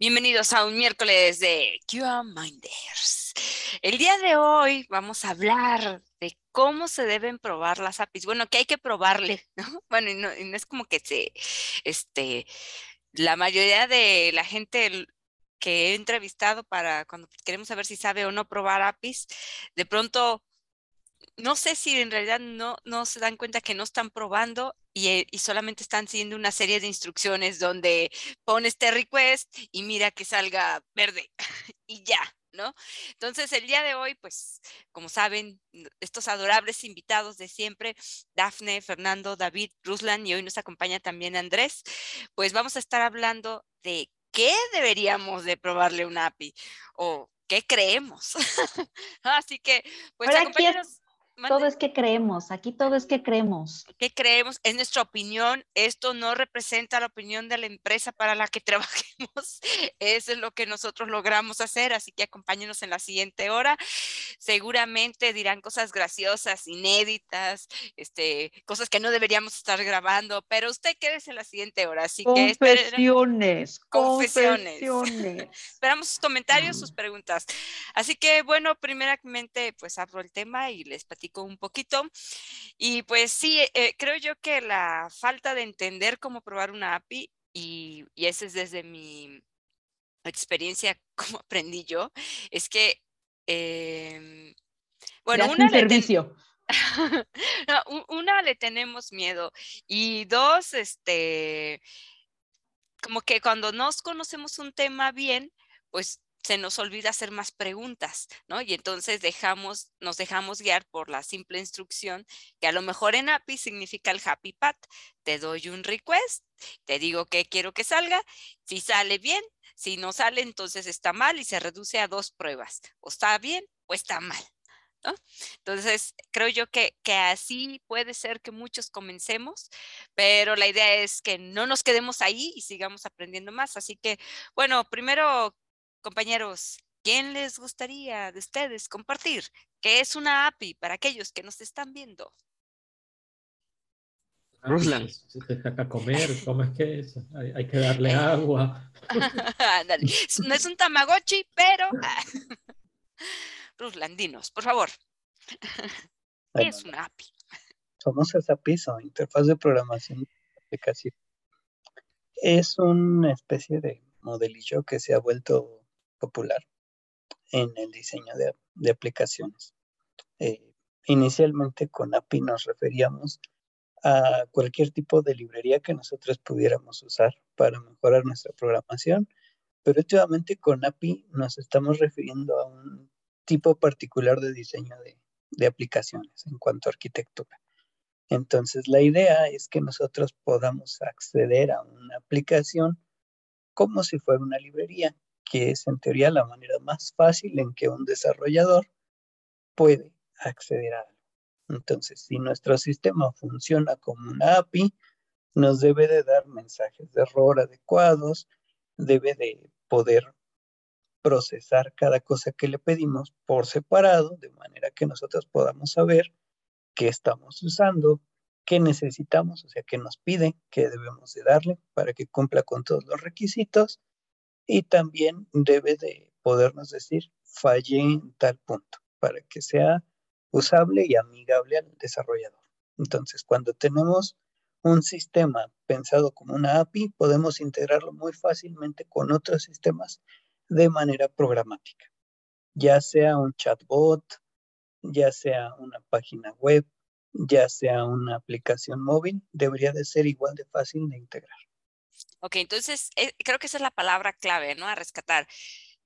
Bienvenidos a un miércoles de QA Minders. El día de hoy vamos a hablar de cómo se deben probar las APIs. Bueno, que hay que probarle, ¿no? Bueno, y no, y no es como que se, este, la mayoría de la gente que he entrevistado para cuando queremos saber si sabe o no probar APIs, de pronto no sé si en realidad no, no se dan cuenta que no están probando y, y, solamente están siguiendo una serie de instrucciones donde pones este request y mira que salga verde y ya, ¿no? Entonces, el día de hoy, pues, como saben, estos adorables invitados de siempre, Dafne, Fernando, David, Ruslan y hoy nos acompaña también Andrés, pues vamos a estar hablando de qué deberíamos de probarle una API o qué creemos. Así que, pues, acompáñanos. Todo es que creemos, aquí todo es que creemos. ¿Qué creemos? Es nuestra opinión. Esto no representa la opinión de la empresa para la que trabajemos. Eso es lo que nosotros logramos hacer, así que acompáñenos en la siguiente hora. Seguramente dirán cosas graciosas, inéditas, este, cosas que no deberíamos estar grabando, pero usted quédese en la siguiente hora. Así confesiones, que confesiones. confesiones. Esperamos sus comentarios, sus preguntas. Así que bueno, primeramente pues abro el tema y les platico un poquito. Y pues sí, eh, creo yo que la falta de entender cómo probar una API, y, y ese es desde mi experiencia, como aprendí yo, es que, eh, bueno, una servicio. no, una le tenemos miedo y dos, este, como que cuando nos conocemos un tema bien, pues se nos olvida hacer más preguntas, ¿no? Y entonces dejamos, nos dejamos guiar por la simple instrucción que a lo mejor en API significa el happy path. Te doy un request, te digo que quiero que salga, si sale bien, si no sale, entonces está mal y se reduce a dos pruebas, o está bien o está mal. ¿No? Entonces, creo yo que, que, así puede ser que muchos comencemos, pero la idea es que no nos quedemos ahí y sigamos aprendiendo más. Así que, bueno, primero Compañeros, ¿quién les gustaría de ustedes compartir qué es una API para aquellos que nos están viendo? Ruslan. Si te saca comer, ¿cómo es que es? Hay, que darle agua. no es un tamagotchi, pero... Ruslan, dinos, por favor. ¿Qué es una API? Somos APIs o interfaz de programación de aplicación. Es una especie de modelillo que se ha vuelto popular en el diseño de, aplicaciones. Eh, inicialmente con API nos referíamos a cualquier tipo de librería que nosotros pudiéramos usar para mejorar nuestra programación, pero últimamente con API nos estamos refiriendo a un tipo particular de diseño de, de aplicaciones en cuanto a arquitectura. Entonces, la idea es que nosotros podamos acceder a una aplicación como si fuera una librería que es en teoría la manera más fácil en que un desarrollador puede acceder a algo. Entonces, si nuestro sistema funciona como una API, nos debe de dar mensajes de error adecuados, debe de poder procesar cada cosa que le pedimos por separado, de manera que nosotros podamos saber qué estamos usando, qué necesitamos, o sea, qué nos pide, qué debemos de darle para que cumpla con todos los requisitos y también debe de podernos decir fallé en tal punto para que sea usable y amigable al desarrollador. Entonces, cuando tenemos un sistema pensado como una API, podemos integrarlo muy fácilmente con otros sistemas de manera programática, ya sea un chatbot, ya sea una página web, ya sea una aplicación móvil, debería de ser igual de fácil de integrar. Ok, entonces eh, creo que esa es la palabra clave, ¿no? A rescatar.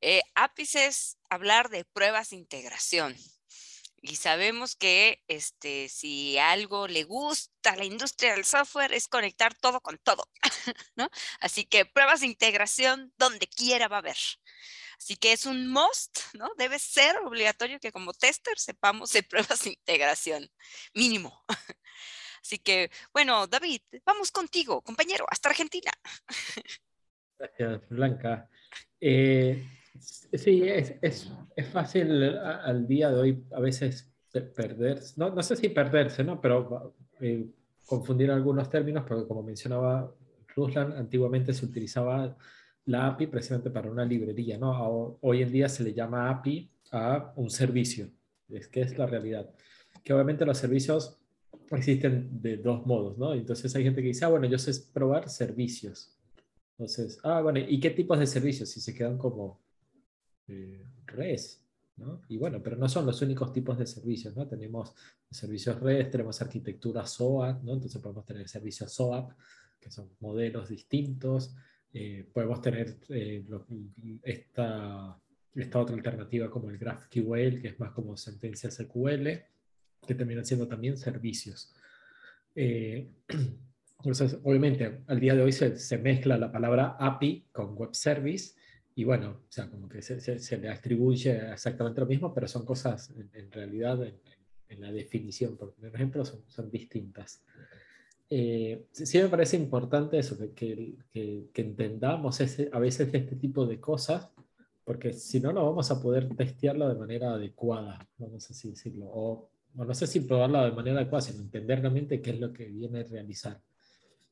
Eh, APIs es hablar de pruebas de integración. Y sabemos que este, si algo le gusta a la industria del software es conectar todo con todo, ¿no? Así que pruebas de integración donde quiera va a haber. Así que es un must, ¿no? Debe ser obligatorio que como tester sepamos de pruebas de integración, mínimo. Así que, bueno, David, vamos contigo, compañero, hasta Argentina. Gracias, Blanca. Eh, sí, es, es, es, fácil al día de hoy a veces perderse, no, no sé si perderse, ¿no? Pero eh, confundir algunos términos, porque como mencionaba Ruslan, antiguamente se utilizaba la API precisamente para una librería, ¿no? Hoy en día se le llama API a un servicio, es que es la realidad. Que obviamente los servicios existen de dos modos, ¿no? Entonces hay gente que dice, ah, bueno, yo sé probar servicios. Entonces, ah, bueno, ¿y qué tipos de servicios? Si se quedan como eh, res, ¿no? Y bueno, pero no son los únicos tipos de servicios, ¿no? Tenemos servicios res, tenemos arquitectura SOAP, ¿no? Entonces podemos tener servicios SOAP, que son modelos distintos. Eh, podemos tener eh, lo- esta, esta otra alternativa como el GraphQL, que es más como sentencias SQL, que terminan siendo también servicios. Eh, entonces, obviamente, al día de hoy se, se mezcla la palabra API con web service y bueno, o sea, como que se, se- se le atribuye exactamente lo mismo, pero son cosas en, en realidad en, en la definición, por ejemplo, son, son distintas. Eh, sí, me parece importante eso, que, que, que- entendamos ese, a veces este tipo de cosas, porque si no, no vamos a poder testearlo de manera adecuada, vamos así decirlo, o, o no sé si probarlo de manera adecuada, sino entender realmente qué es lo que viene a realizar.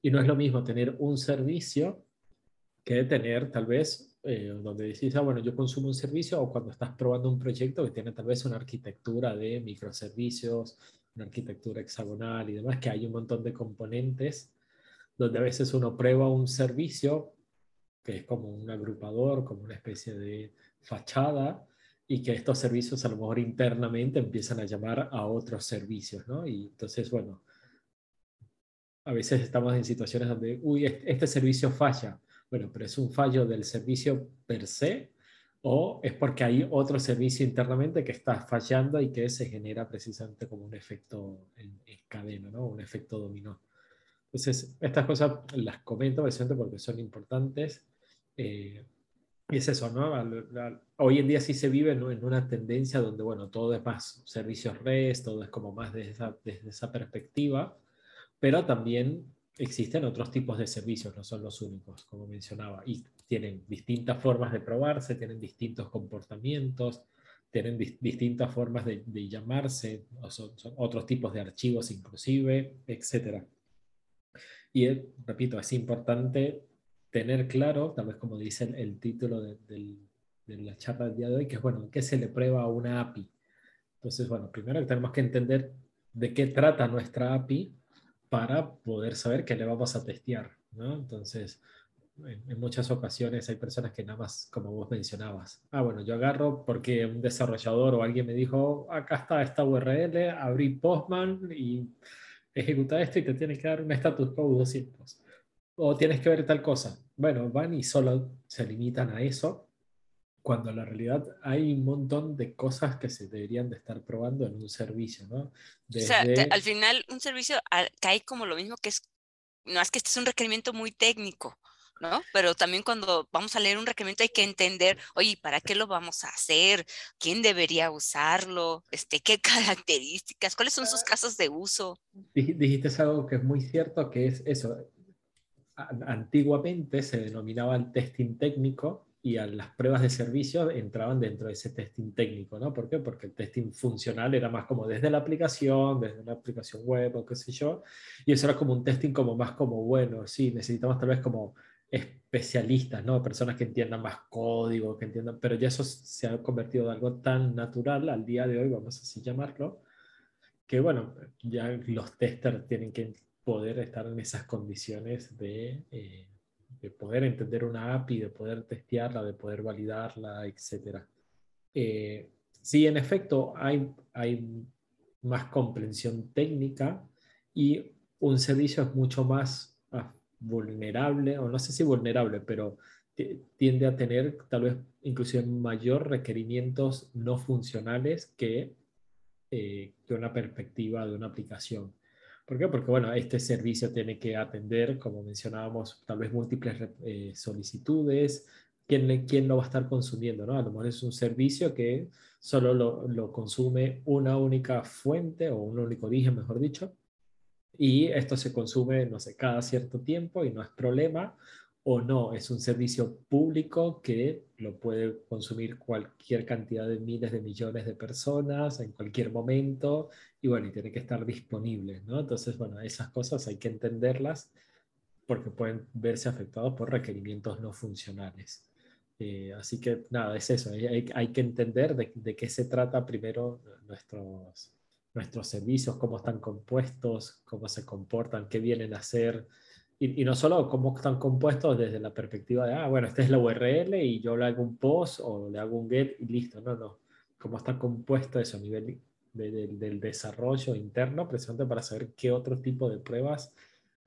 Y no es lo mismo tener un servicio que tener tal vez eh, donde decís, ah, bueno, yo consumo un servicio o cuando estás probando un proyecto que tiene tal vez una arquitectura de microservicios, una arquitectura hexagonal y demás, que hay un montón de componentes donde a veces uno prueba un servicio que es como un agrupador, como una especie de fachada, y que estos servicios a lo mejor internamente empiezan a llamar a otros servicios, ¿no? Y entonces, bueno, a veces estamos en situaciones donde, uy, este, servicio falla. Bueno, pero es un fallo del servicio per se o es porque hay otro servicio internamente que está fallando y que se genera precisamente como un efecto en, en cadena, ¿no? Un efecto dominó. Entonces, estas cosas las comento precisamente porque son importantes. eh, y es eso, ¿no? Al- al- hoy en día sí se vive ¿no? en una tendencia donde, bueno, todo es más servicios REST, todo es como más desde esa, desde esa perspectiva, pero también existen otros tipos de servicios, no son los únicos, como mencionaba, y tienen distintas formas de probarse, tienen distintos comportamientos, tienen dis- distintas formas de, llamarse, son, son otros tipos de archivos inclusive, etcétera. Y eh, repito, es importante tener claro, tal vez como dice el, el título de, del- de la charla del día de hoy, que es, bueno, ¿qué se le prueba a una API? Entonces, bueno, primero tenemos que entender de qué trata nuestra API para poder saber qué le vamos a testear, ¿no? Entonces, en, en muchas ocasiones hay personas que nada más, como vos mencionabas, ah, bueno, yo agarro porque un desarrollador o alguien me dijo, acá está esta URL, abrí Postman y ejecuta esto y te tiene que dar un status code 200. O tienes que ver tal cosa. Bueno, van y solo se limitan a eso, cuando en la realidad hay un montón de cosas que se deberían de estar probando en un servicio, ¿no? O sea, te- Desde- al final un servicio ah, cae como lo mismo que es, no es que este es un requerimiento muy técnico, ¿no? Pero también cuando vamos a leer un requerimiento hay que entender, oye, ¿para qué lo vamos a hacer? ¿Quién debería usarlo? Este, ¿qué características? ¿Cuáles son sus casos de uso? Dij- Dijiste algo que es muy cierto, que es eso. A- Antiguamente se denominaba el testing técnico y a las pruebas de servicio entraban dentro de ese testing técnico, ¿no? ¿Por qué? Porque el testing funcional era más como desde la aplicación, desde una aplicación web o qué sé yo, y eso era como un testing como más como, bueno, sí, necesitamos tal vez como especialistas, ¿no? Personas que entiendan más código, que entiendan, pero ya eso se ha convertido en algo tan natural al día de hoy, vamos así llamarlo, que bueno, ya los testers tienen que poder estar en esas condiciones de, eh, de poder entender una API, de poder testearla, de poder validarla, etc. Eh, sí, en efecto, hay, hay más comprensión técnica y un servicio es mucho más vulnerable, o no sé si vulnerable, pero ti- tiende a tener tal vez inclusive mayor requerimientos no funcionales que eh, que una perspectiva de una aplicación. ¿Por qué? Porque, bueno, este servicio tiene que atender, como mencionábamos, tal vez múltiples eh, solicitudes. ¿Quién, ¿Quién lo va a estar consumiendo? ¿no? A lo mejor es un servicio que solo lo, lo consume una única fuente o un único origen, mejor dicho. Y esto se consume, no sé, cada cierto tiempo y no es problema o no, es un servicio público que lo puede consumir cualquier cantidad de miles de millones de personas en cualquier momento y bueno, y tiene que estar disponible, ¿no? Entonces, bueno, esas cosas hay que entenderlas porque pueden verse afectados por requerimientos no funcionales. Eh, así que nada, es eso, hay, hay que entender de, de, qué se trata primero nuestros, nuestros servicios, cómo están compuestos, cómo se comportan, qué vienen a hacer, y, y, no solo cómo están compuestos desde la perspectiva de, ah, bueno, esta es la URL y yo le hago un post o le hago un get y listo, no, no, cómo está compuesto eso a nivel de, de, del desarrollo interno, precisamente para saber qué otro tipo de pruebas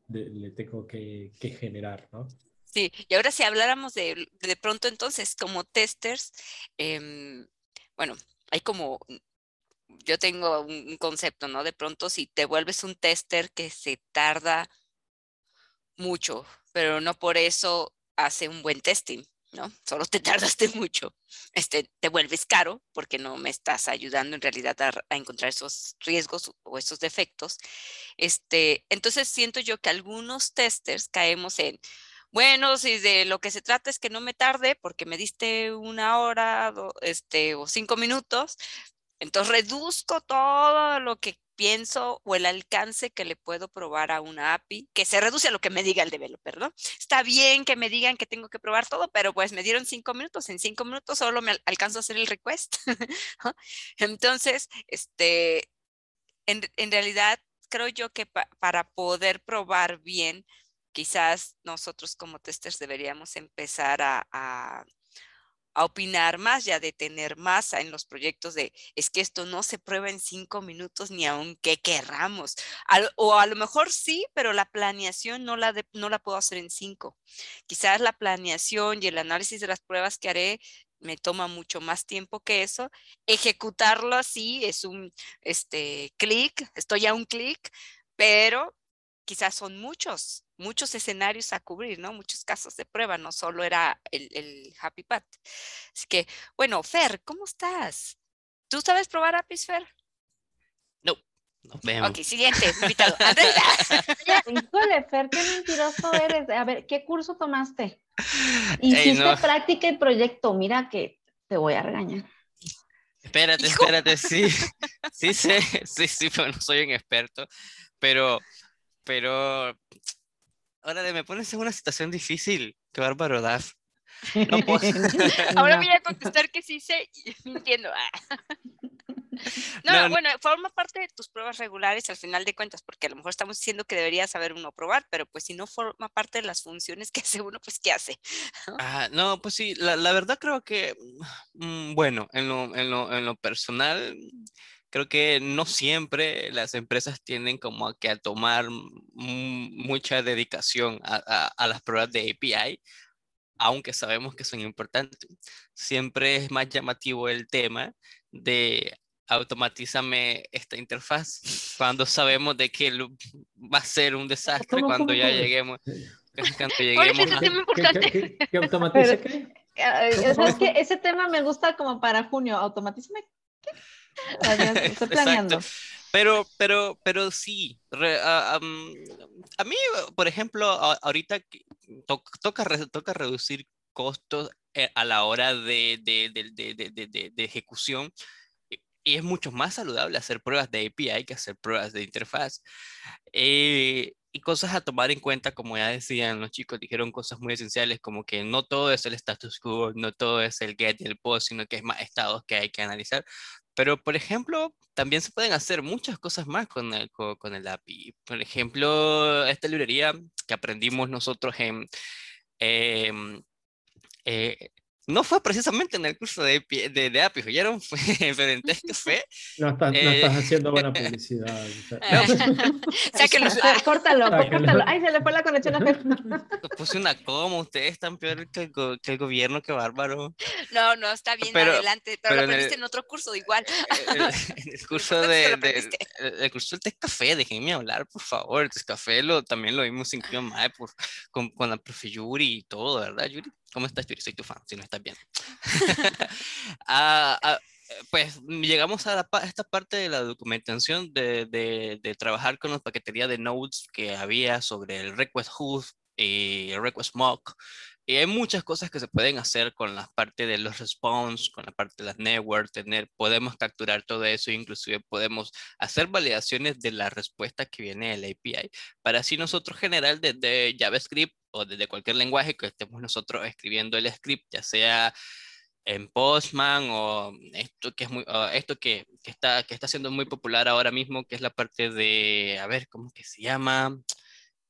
le tengo que, que generar, ¿no? Sí, y ahora si habláramos de, de pronto entonces como testers, eh, bueno, hay como, yo tengo un concepto, ¿no? De pronto si te vuelves un tester que se tarda mucho, pero no por eso hace un buen testing, ¿no? Solo te tardaste mucho. Este, te vuelves caro porque no me estás ayudando en realidad a, encontrar esos riesgos o esos defectos. Este, entonces siento yo que algunos testers caemos en, bueno, si de lo que se trata es que no me tarde porque me diste una hora este, o cinco minutos, entonces reduzco todo lo que pienso o el alcance que le puedo probar a una API, que se reduce a lo que me diga el developer, ¿no? Está bien que me digan que tengo que probar todo, pero pues me dieron cinco minutos, en cinco minutos solo me alcanzo a hacer el request. Entonces, este, en, realidad creo yo que pa para poder probar bien, quizás nosotros como testers deberíamos empezar a a opinar más, ya de tener más en los proyectos de, es que esto no se prueba en cinco minutos ni aunque querramos. O a lo mejor sí, pero la planeación no la, no la puedo hacer en cinco. Quizás la planeación y el análisis de las pruebas que haré me toma mucho más tiempo que eso. Ejecutarlo así es un este, clic, estoy a un clic, pero quizás son muchos, muchos escenarios a cubrir, ¿no? Muchos casos de prueba, no solo era el, el Happy Path. Así que, bueno, Fer, ¿cómo estás? ¿Tú sabes probar APIs, Fer? No. Nos vemos. Ok, siguiente, invitado. Híjole, Fer, qué mentiroso eres. A ver, ¿qué curso tomaste? Hiciste Ey, no. práctica y proyecto. Mira que te voy a regañar. Espérate, Hijo. espérate, sí, sí sé, sí, sí, pero no soy un experto, pero pero ahora me pones en una situación difícil. Qué bárbaro, Daf. No ahora voy a contestar que sí sé, mintiendo. No, no, bueno, forma parte de tus pruebas regulares al final de cuentas, porque a lo mejor estamos diciendo que debería saber uno probar, pero pues si no forma parte de las funciones que hace uno, pues ¿qué hace? ¿No? Ah, no, pues sí, la, la verdad creo que, mmm, bueno, en lo, en, lo, en lo personal, creo que no siempre las empresas tienden como a que a tomar mucha dedicación a, a, a, las pruebas de API, aunque sabemos que son importantes. Siempre es más llamativo el tema de automatízame esta interfaz cuando sabemos de que va a ser un desastre ¿Cómo, cuando cómo, ya cómo? lleguemos. Cuando lleguemos a... ¿Qué, qué, qué, qué automatiza qué? Es que ese tema me gusta como para junio. Automatízame. Estoy planeando. Pero, pero, pero sí, re, uh, um, a mí, por ejemplo, a, ahorita to, toca, toca reducir costos eh, a la hora de, de, de, de, ejecución y es mucho más saludable hacer pruebas de API que hacer pruebas de interfaz. Eh, y cosas a tomar en cuenta, como ya decían los chicos, dijeron cosas muy esenciales, como que no todo es el status quo, no todo es el get y el post, sino que es más estados que hay que analizar. Pero, por ejemplo, también se pueden hacer muchas cosas más con el, con, el API. Por ejemplo, esta librería que aprendimos nosotros en... Eh, eh, no fue precisamente en el curso de, de, de API, ¿oyeron? Fue, pero en Café. No estás, no Eh, estás haciendo buena publicidad. Sáquenlo. Córtalo, Sáquenlo. córtalo. Ay, se le fue la conexión a. Puse una coma, ustedes están peor que el, go- que el gobierno, qué bárbaro. No, no, está bien, Pero- adelante. Pero, pero lo en el- aprendiste en otro curso igual. El, el curso ¿Cuándo se de, de- el, el curso del Café, déjenme hablar, por favor. El Café lo, también lo vimos sin más por, con, con la profe Yuri y todo, ¿verdad, Yuri? ¿Cómo estás, Yuri? Soy tu fan, si no estás bien. Ah, ah, pues llegamos a, la esta parte de la documentación de, trabajar con la paquetería de nodes que había sobre el request host y el request mock Y hay muchas cosas que se pueden hacer con la parte de los response, con la parte de las networks, tener, podemos capturar todo eso, inclusive podemos hacer validaciones de la respuesta que viene del API, para así nosotros generar desde JavaScript o desde cualquier lenguaje que estemos nosotros escribiendo el script, ya sea en Postman o esto que es muy, esto que, que, está, que está siendo muy popular ahora mismo, que es la parte de, a ver, ¿cómo que se llama?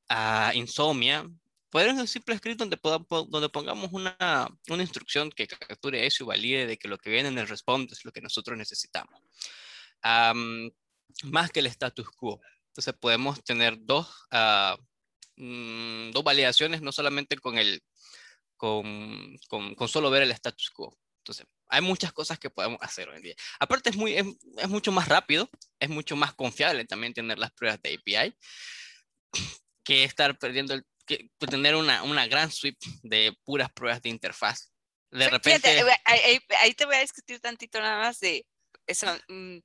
Uh, Insomnia, Podemos un simple script donde, donde pongamos una, una, instrucción que capture eso y valide de que lo que viene en el response es lo que nosotros necesitamos. más que el status quo. Entonces podemos tener dos, uh, dos validaciones, no solamente con, el, con, con, con, solo ver el status quo. Entonces, hay muchas cosas que podemos hacer hoy en día. Aparte, es, muy, es, es mucho más rápido, es mucho más confiable también tener las pruebas de API que estar perdiendo el que, tener una, una gran suite de puras pruebas de interfaz. De repente... Eh, ahí, te voy a discutir tantito nada más de eso. Mm,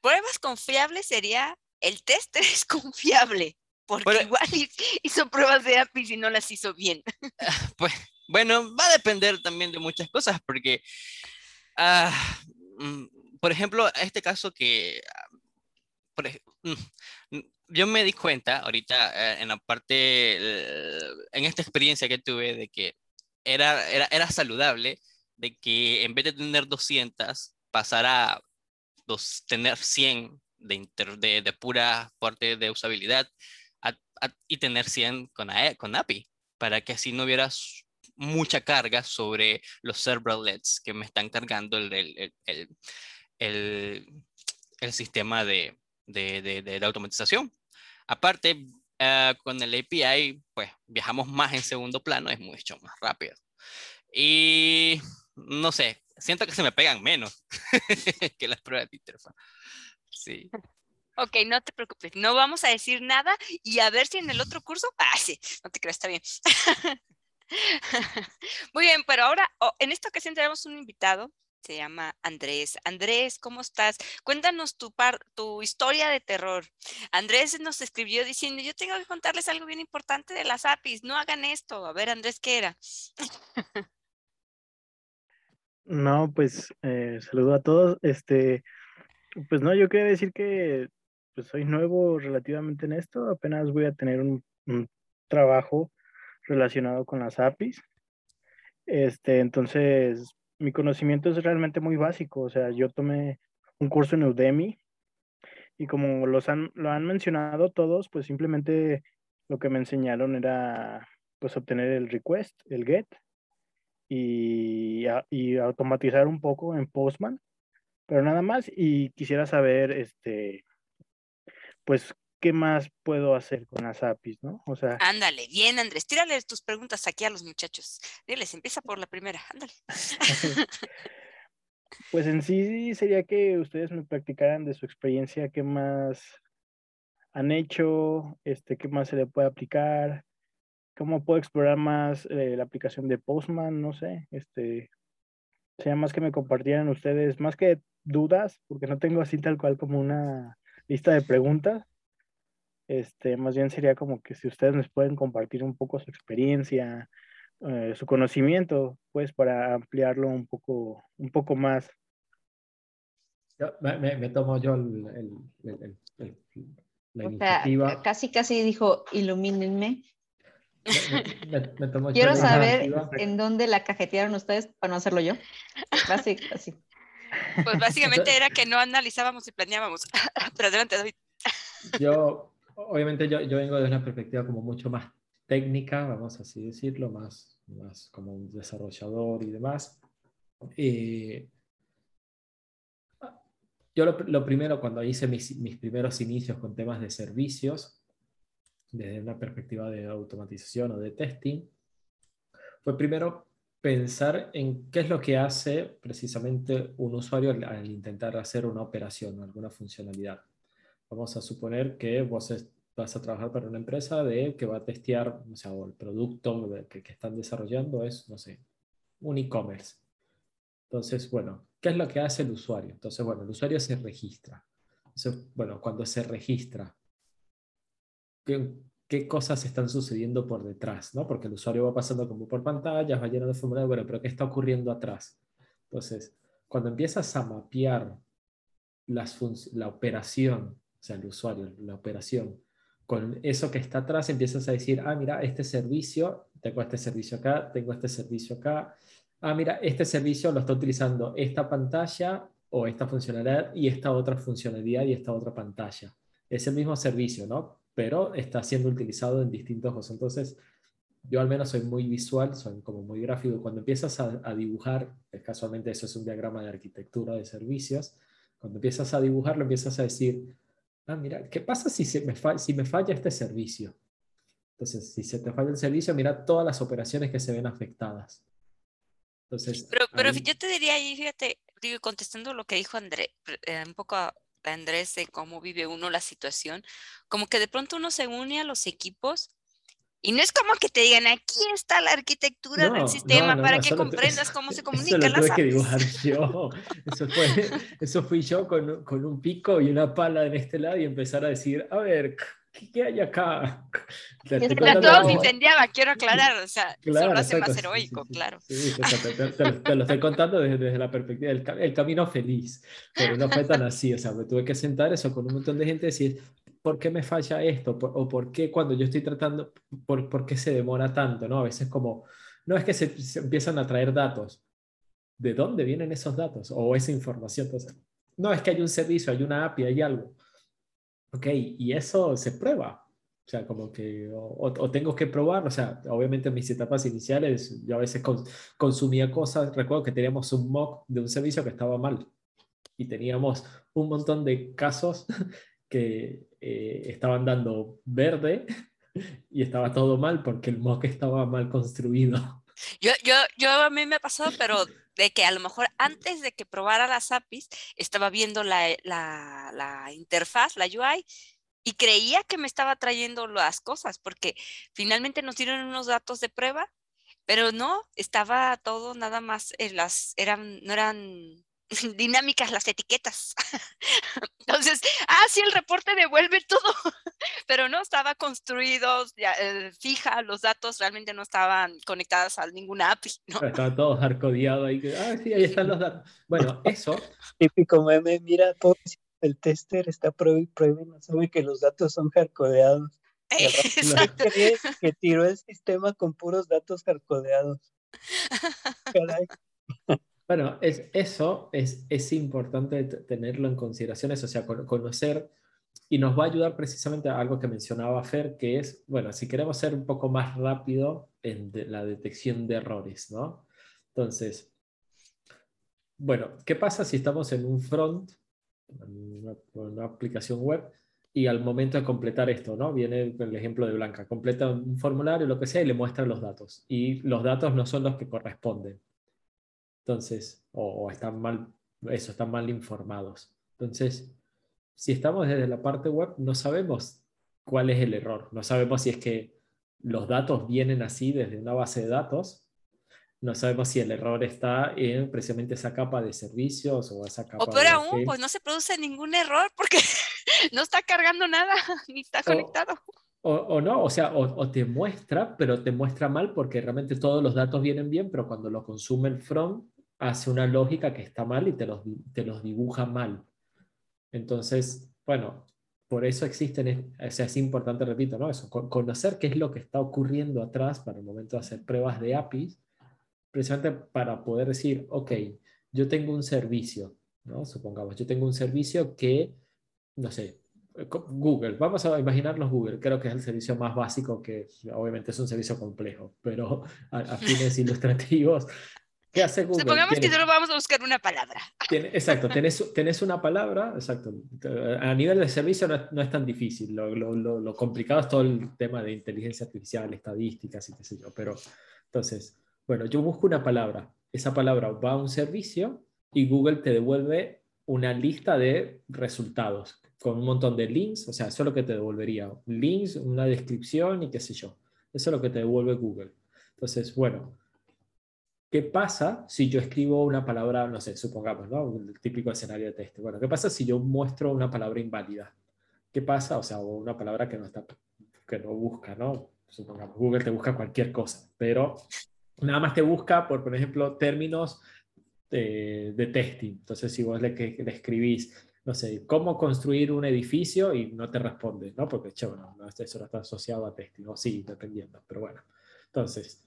pruebas confiables sería, el tester es confiable, porque igual hizo pruebas de APIs y no las hizo bien. Pues, bueno, va a depender también de muchas cosas, porque, ah, mm, por ejemplo, este caso que, ah, por, mm, yo me di cuenta ahorita eh, en la parte, eh, en esta experiencia que tuve de que era, era, era saludable de que en vez de tener 200, pasara a dos, tener 100 de, de, de, pura parte de usabilidad y tener 100 con, con API, para que así no hubiera mucha carga sobre los serverlets que me están cargando el, el, el, el sistema de, de, de, de automatización. Aparte, uh, con el API, pues viajamos más en segundo plano, es mucho más rápido. Y no sé, siento que se me pegan menos que las pruebas de interfaz. Sí. Ok, no te preocupes, no vamos a decir nada y a ver si en el otro curso, ah, sí, no te creas, está bien. Muy bien, pero ahora, oh, en esta ocasión tenemos un invitado se llama Andrés. Andrés, ¿cómo estás? Cuéntanos tu, par, tu historia de terror. Andrés nos escribió diciendo, yo tengo que contarles algo bien importante de las APIs, no hagan esto. A ver, Andrés, ¿qué era? no, pues eh, saludo a todos. Este, pues no, yo quería decir que pues soy nuevo relativamente en esto, apenas voy a tener un, un trabajo relacionado con las APIs. Este, entonces, mi conocimiento es realmente muy básico, o sea, yo tomé un curso en Udemy y como los han, lo han mencionado todos, pues simplemente lo que me enseñaron era pues obtener el request, el get y, y automatizar un poco en Postman, pero nada más y quisiera saber este pues ¿qué más puedo hacer con las APIs, no? O sea. Ándale, bien, Andrés, tírale tus preguntas aquí a los muchachos. Diles, empieza por la primera, ándale. pues en sí sería que ustedes me practicaran de su experiencia, qué más han hecho, este, qué más se le puede aplicar, cómo puedo explorar más eh, la aplicación de Postman, no sé, este, sea más que me compartieran ustedes, más que dudas, porque no tengo así tal cual como una lista de preguntas, este, más bien sería como que si ustedes nos pueden compartir un poco su experiencia, eh, su conocimiento, pues para ampliarlo un poco, un poco más. me, tomo yo el, la iniciativa. casi, casi dijo, ilumínenme. Quiero saber en dónde la cajetearon ustedes para no hacerlo yo. Así, así. Pues básicamente era que no analizábamos y planeábamos. Pero adelante, David. Yo obviamente yo, yo, vengo de una perspectiva como mucho más técnica, vamos así decirlo, más, más como un desarrollador y demás. Eh, yo lo, lo, primero, cuando hice mis, mis, primeros inicios con temas de servicios, desde una perspectiva de automatización o de testing, fue primero pensar en qué es lo que hace precisamente un usuario al intentar hacer una operación, alguna funcionalidad. Vamos a suponer que vos vas a trabajar para una empresa de que va a testear, o sea, el producto que, están desarrollando es, no sé, un e-commerce. Entonces, bueno, ¿qué es lo que hace el usuario? Entonces, bueno, el usuario se registra. Entonces, bueno, cuando se registra, qué cosas están sucediendo por detrás, ¿no? Porque el usuario va pasando como por pantallas, va llenando formulario, bueno, pero ¿qué está ocurriendo atrás? Entonces, cuando empiezas a mapear las la operación, sea, el usuario, la operación, con eso que está atrás empiezas a decir, ah, mira, este servicio, tengo este servicio acá, tengo este servicio acá, ah, mira, este servicio lo está utilizando esta pantalla o esta funcionalidad y esta otra funcionalidad y esta otra pantalla. Es el mismo servicio, ¿no? Pero está siendo utilizado en distintos cosas. Entonces, yo al menos soy muy visual, soy como muy gráfico. Cuando empiezas a, a dibujar, casualmente eso es un diagrama de arquitectura de servicios, cuando empiezas a dibujarlo, empiezas a decir, ah, mira, ¿qué pasa si, se me, si me falla este servicio? Entonces, si se te falla el servicio, mira todas las operaciones que se ven afectadas. Entonces, pero, pero yo te diría ahí, fíjate, digo, contestando lo que dijo André, eh, un poco a Andrés de cómo vive uno la situación, como que de pronto uno se une a los equipos y no es como que te digan, aquí está la arquitectura del sistema para que comprendas cómo se comunica eso lo tuve que dibujar yo. Eso, fue, eso fui yo con, con, un pico y una pala en este lado y empezar a decir, a ver, ¿qué, hay acá? todo se incendiaba, quiero aclarar, o sea, claro, lo hace más heroico, claro. Sí, te, lo estoy contando desde, desde la perspectiva del el camino feliz, pero no fue tan así, o sea, me tuve que sentar eso con un montón de gente y decir, ¿por qué me falla esto? ¿O por qué cuando yo estoy tratando, por, por qué se demora tanto? ¿no? A veces como, no es que se, empiezan a traer datos. ¿De dónde vienen esos datos o esa información? Entonces, no, es que hay un servicio, hay una API, hay algo. Ok, y eso se prueba. O sea, como que, o, tengo que probar, o sea, obviamente en mis etapas iniciales yo a veces consumía cosas, recuerdo que teníamos un mock de un servicio que estaba mal y teníamos un montón de casos que eh, estaban dando verde y estaba todo mal porque el mock estaba mal construido. Yo, yo, yo a mí me ha pasado, pero de que a lo mejor antes de que probara las APIs, estaba viendo la, la, la interfaz, la UI, y creía que me estaba trayendo las cosas, porque finalmente nos dieron unos datos de prueba, pero no, estaba todo nada más, las, eran, no eran dinámicas las etiquetas. Entonces, ah, sí, el reporte devuelve todo, pero no estaba construido, eh, fija, los datos realmente no estaban conectados a ninguna API. ¿no? Estaba todo hardcodeado ahí. Ah, sí, ahí están los datos. Bueno, eso. Típico meme, mira, el tester está prueba y prueba y no sabe que los datos son hardcodeados. Que, que tiró el sistema con puros datos hardcodeados. Caray. Bueno, es, eso es, es importante tenerlo en consideración, o sea, conocer y nos va a ayudar precisamente a algo que mencionaba Fer, que es, bueno, si queremos ser un poco más rápido en la detección de errores, ¿no? Entonces, bueno, ¿qué pasa si estamos en un front, en una, aplicación web, y al momento de completar esto, ¿no? Viene el ejemplo de Blanca, completa un formulario, lo que sea, y le muestra los datos. Y los datos no son los que corresponden. Entonces, o, están mal, eso, están mal informados. Entonces, si estamos desde la parte web, no sabemos cuál es el error. No sabemos si es que los datos vienen así desde una base de datos. No sabemos si el error está en precisamente esa capa de servicios o esa capa. O peor aún, pues no se produce ningún error porque no está cargando nada ni está conectado. O, no, o sea, o, te muestra, pero te muestra mal porque realmente todos los datos vienen bien, pero cuando lo consume el front, hace una lógica que está mal y te los, te los dibuja mal. Entonces, bueno, por eso existen, o sea, es importante, repito, ¿no? Eso, conocer qué es lo que está ocurriendo atrás para el momento de hacer pruebas de APIs, precisamente para poder decir, ok, yo tengo un servicio, ¿no? Supongamos, yo tengo un servicio que, no sé, Google, vamos a imaginarnos Google, creo que es el servicio más básico que obviamente es un servicio complejo, pero a, a fines ilustrativos ¿Qué hace Google? Supongamos que solo vamos a buscar una palabra. exacto, tenés, tenés, una palabra, exacto. A nivel de servicio no es, tan difícil. Lo, lo, lo, complicado es todo el tema de inteligencia artificial, estadísticas y qué sé yo. Pero entonces, bueno, yo busco una palabra. Esa palabra va a un servicio y Google te devuelve una lista de resultados con un montón de links. O sea, eso es lo que te devolvería. Links, una descripción y qué sé yo. Eso es lo que te devuelve Google. Entonces, bueno ¿Qué pasa si yo escribo una palabra, no sé, supongamos, ¿no? El típico escenario de texto. Bueno, ¿qué pasa si yo muestro una palabra inválida? ¿Qué pasa? O sea, una palabra que no está que no busca, ¿no? Supongamos, Google te busca cualquier cosa, pero nada más te busca por, por ejemplo, términos de, de testing. Entonces, si vos le, le escribís no sé, cómo construir un edificio y no te responde, ¿no? Porque, che, bueno, eso no está asociado a testing, o sí, dependiendo, pero bueno. Entonces,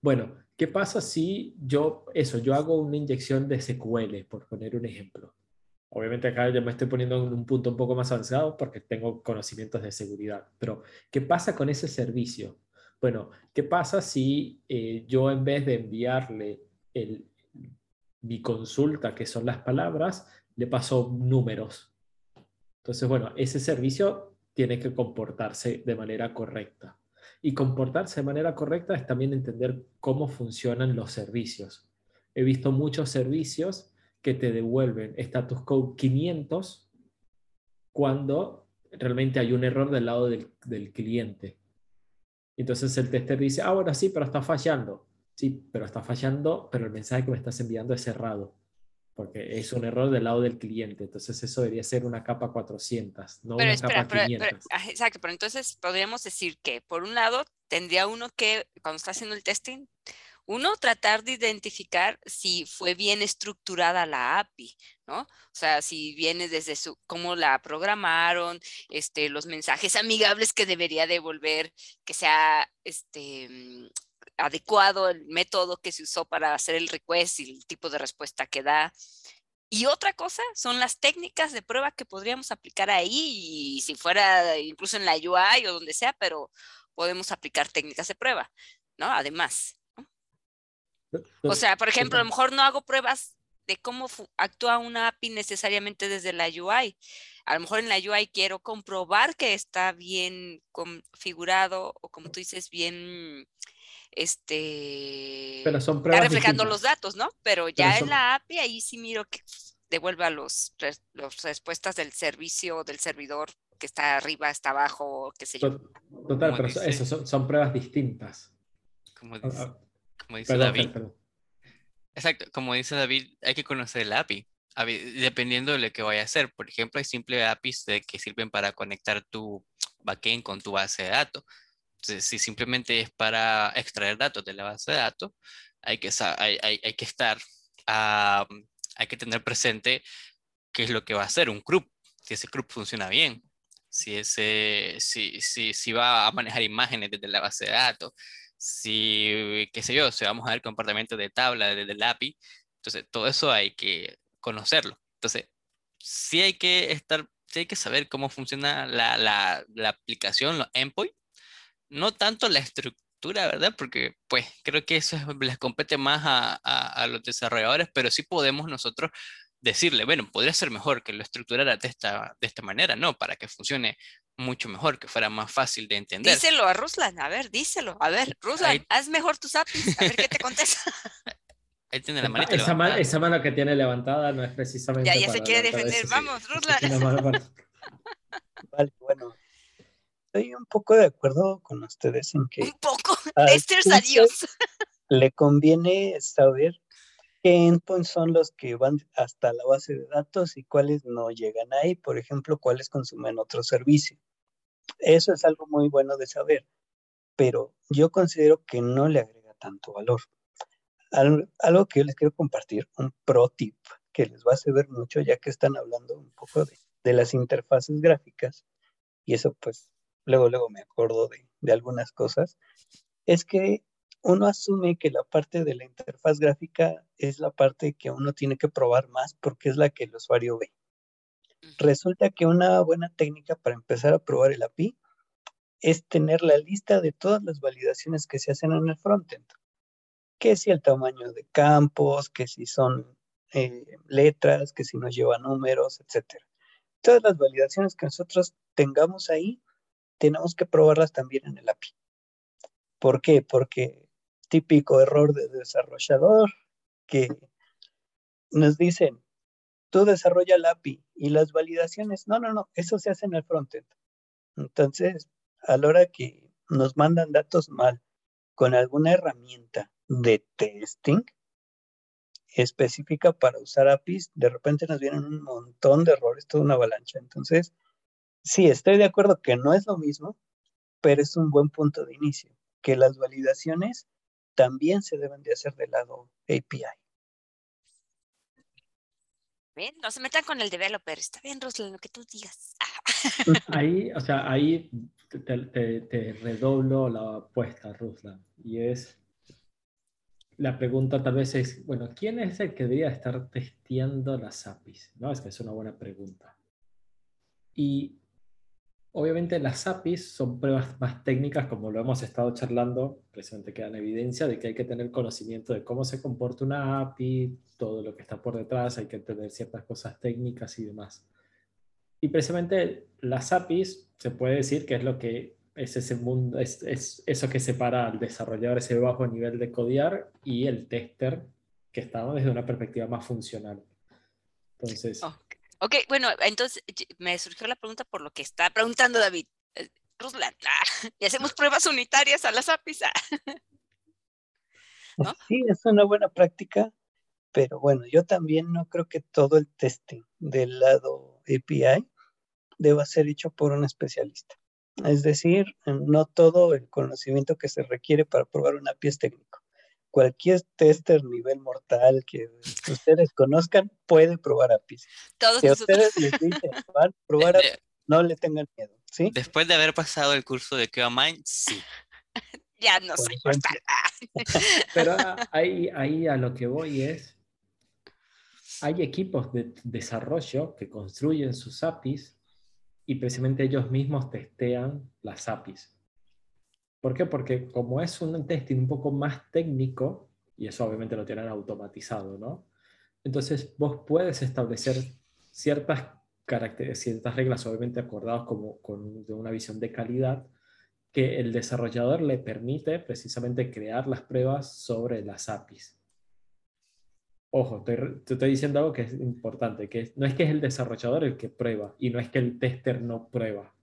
bueno, ¿qué pasa si yo, eso, yo hago una inyección de SQL, por poner un ejemplo? Obviamente acá ya me estoy poniendo en un punto un poco más avanzado porque tengo conocimientos de seguridad, pero ¿qué pasa con ese servicio? Bueno, ¿qué pasa si eh, yo en vez de enviarle el, mi consulta, que son las palabras, le paso números. Entonces, bueno, ese servicio tiene que comportarse de manera correcta. Y comportarse de manera correcta es también entender cómo funcionan los servicios. He visto muchos servicios que te devuelven status code 500 cuando realmente hay un error del lado del, del cliente. Entonces el tester dice, ah, bueno, sí, pero está fallando. Sí, pero está fallando, pero el mensaje que me estás enviando es cerrado porque es un error del lado del cliente. Entonces eso debería ser una capa 400, no una capa 500. exacto, pero entonces podríamos decir que por un lado tendría uno que, cuando está haciendo el testing, uno, tratar de identificar si fue bien estructurada la API, ¿no? O sea, si viene desde su, cómo la programaron, este, los mensajes amigables que debería devolver, que sea, este, adecuado el método que se usó para hacer el request y el tipo de respuesta que da. Y otra cosa son las técnicas de prueba que podríamos aplicar ahí, y si fuera incluso en la UI o donde sea, pero podemos aplicar técnicas de prueba, ¿no? Además. O sea, por ejemplo, a lo mejor no hago pruebas de cómo actúa una API necesariamente desde la UI. A lo mejor en la UI quiero comprobar que está bien configurado o como tú dices, bien este, Pero son está reflejando los datos, ¿no? Pero ya en la API ahí sí miro que devuelve a los, las respuestas del servicio, del servidor que está arriba, está abajo, qué sé yo. Total, pero eso son, pruebas distintas. Como dice, David. Exacto, como dice David, hay que conocer el API, dependiendo de lo que vaya a hacer. Por ejemplo, hay simples APIs que sirven para conectar tu backend con tu base de datos si simplemente es para extraer datos de la base de datos, hay que, hay, hay, hay que estar, hay que tener presente qué es lo que va a hacer un CRUP, si ese CRUP funciona bien, si, ese, si, si, si va a manejar imágenes desde la base de datos, si, qué sé yo, si vamos a ver comportamiento de tabla desde el API, entonces todo eso hay que conocerlo. Entonces, sí hay que estar, sí hay que saber cómo funciona la, la, la aplicación, los endpoints, no tanto la estructura, ¿verdad? Porque pues creo que eso les compete más a, los desarrolladores, pero sí podemos nosotros decirle, bueno, podría ser mejor que lo estructurara de esta, de esta manera, ¿no? Para que funcione mucho mejor, que fuera más fácil de entender. Díselo a Ruslan, a ver, díselo. A ver, Ruslan, haz mejor tus APIs, a ver qué te contesta. Él tiene la manita esa, mano, esa mano que tiene levantada no es precisamente. Ya, ya se quiere defender. Vamos, Ruslan. Vale, bueno, estoy un poco de acuerdo con ustedes en que... Un poco, testers, adiós. Le conviene saber qué endpoints son los que van hasta la base de datos y cuáles no llegan ahí, por ejemplo, cuáles consumen otro servicio. Eso es algo muy bueno de saber, pero yo considero que no le agrega tanto valor. Algo, que yo les quiero compartir, un pro tip que les va a servir mucho ya que están hablando un poco de, de las interfaces gráficas y eso pues luego, luego me acuerdo de, algunas cosas, es que uno asume que la parte de la interfaz gráfica es la parte que uno tiene que probar más porque es la que el usuario ve. Resulta que una buena técnica para empezar a probar el API es tener la lista de todas las validaciones que se hacen en el frontend. Que si el tamaño de campos, que si son eh, letras, que si nos lleva números, etc. Todas las validaciones que nosotros tengamos ahí tenemos que probarlas también en el API. ¿Por qué? Porque típico error de desarrollador que nos dicen, tú desarrolla el API y las validaciones, no, no, no, eso se hace en el frontend. Entonces, a la hora que nos mandan datos mal con alguna herramienta de testing específica para usar APIs, de repente nos vienen un montón de errores, toda una avalancha. Entonces, sí, estoy de acuerdo que no es lo mismo, pero es un buen punto de inicio, que las validaciones también se deben de hacer del lado API. Bien, no se metan con el developer, está bien, Ruslan, lo que tú digas. Ahí, o sea, ahí te, redoblo la apuesta, Ruslan, y es la pregunta tal vez es, bueno, ¿quién es el que debería estar testeando las APIs? ¿No? Es que es una buena pregunta. Y obviamente las APIs son pruebas más técnicas, como lo hemos estado charlando, precisamente queda en evidencia de que hay que tener conocimiento de cómo se comporta una API, todo lo que está por detrás, hay que entender ciertas cosas técnicas y demás. Y precisamente las APIs se puede decir que es lo que es ese mundo, es, eso que separa al desarrollador, ese bajo nivel de codear y el tester que está desde una perspectiva más funcional. Entonces. Ok, bueno, entonces me surgió la pregunta por lo que está preguntando David. Eh, Ruslan, ah, y hacemos pruebas unitarias a las APIs. Ah. Sí, es una buena práctica, pero bueno, yo también no creo que todo el testing del lado API deba ser hecho por un especialista. Es decir, no todo el conocimiento que se requiere para probar una API es técnico. Cualquier tester nivel mortal que ustedes conozcan puede probar APIs. Todos si ustedes les dicen, van a probar APIs, no le tengan miedo. ¿sí? Después de haber pasado el curso de QAMind, sí. ya no soy mortal. Pero ahí, ahí a lo que voy es, hay equipos de desarrollo que construyen sus APIs y precisamente ellos mismos testean las APIs. ¿Por qué? Porque como es un testing un poco más técnico, y eso obviamente lo tienen automatizado, ¿no? Entonces vos puedes establecer ciertas, ciertas reglas, obviamente acordadas como con de una visión de calidad, que el desarrollador le permite precisamente crear las pruebas sobre las APIs. Ojo, te estoy diciendo algo que es importante, que no es que es el desarrollador el que prueba y no es que el tester no prueba.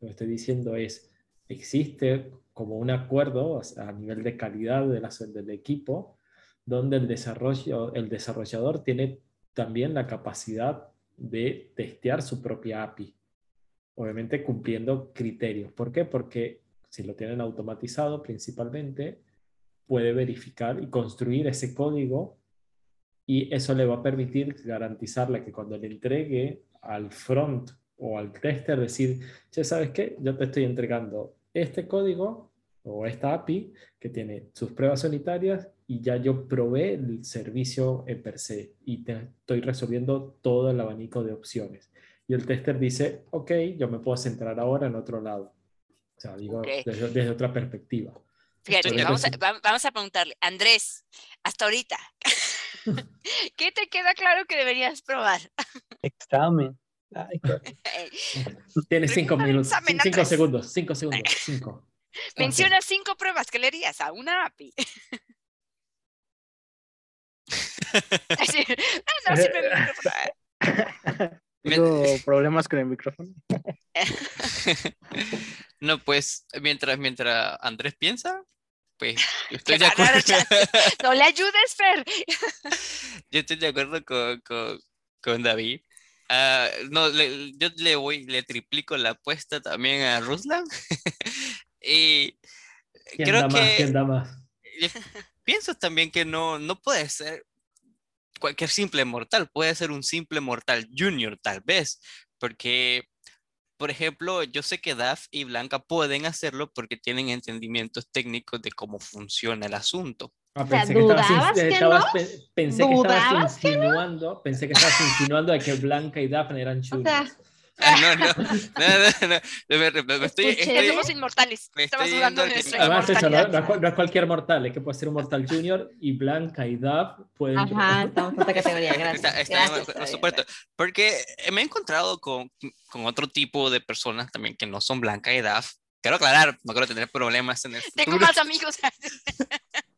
Lo que estoy diciendo es, existe como un acuerdo a nivel de calidad de la, del equipo donde el, desarrollo, el desarrollador tiene también la capacidad de testear su propia API, obviamente cumpliendo criterios. ¿Por qué? Porque si lo tienen automatizado principalmente, puede verificar y construir ese código y eso le va a permitir garantizarle que cuando le entregue al front o al tester decir, ya sabes qué, yo te estoy entregando este código o esta API que tiene sus pruebas unitarias y ya yo probé el servicio en per se y te estoy resolviendo todo el abanico de opciones. Y el tester dice, ok, yo me puedo centrar ahora en otro lado. O sea, digo, desde, desde, otra perspectiva. Fíjate, vamos a, vamos a preguntarle, Andrés, hasta ahorita, ¿Qué te queda claro que deberías probar? Examen. Tienes cinco minutos, cinco segundos, cinco segundos, cinco. Menciona cinco pruebas que le harías a una API. no, Tengo problemas con el micrófono. no, pues mientras, mientras Andrés piensa, pues estoy de acuerdo. no le ayudes, Fer. yo estoy de acuerdo con, con, con David. Uh, no, le, yo le voy, le triplico la apuesta también a Ruslan. y ¿Quién creo da que. ¿Quién da más? Pienso también que no, no puede ser cualquier simple mortal, puede ser un simple mortal junior, tal vez, porque por ejemplo, yo sé que Daf y Blanca pueden hacerlo porque tienen entendimientos técnicos de cómo funciona el asunto. Ah, pensé, que estabas, que estabas, pensé que estabas insinuando, no? pensé que estabas insinuando de que Blanca y Daphne eran chulos. Ah, no, no, no, no, no, me, me estoy, estoy, somos inmortales. Estamos jugando nuestra Además, eso, no, no, es cualquier mortal, es que puede ser un mortal junior y Blanca y Daf pueden. Ajá, estamos en otra categoría, gracias. Está, está, por supuesto, porque me he encontrado con, con otro tipo de personas también que no son Blanca y Daf. Quiero aclarar, no quiero tener problemas en el futuro. Tengo más amigos.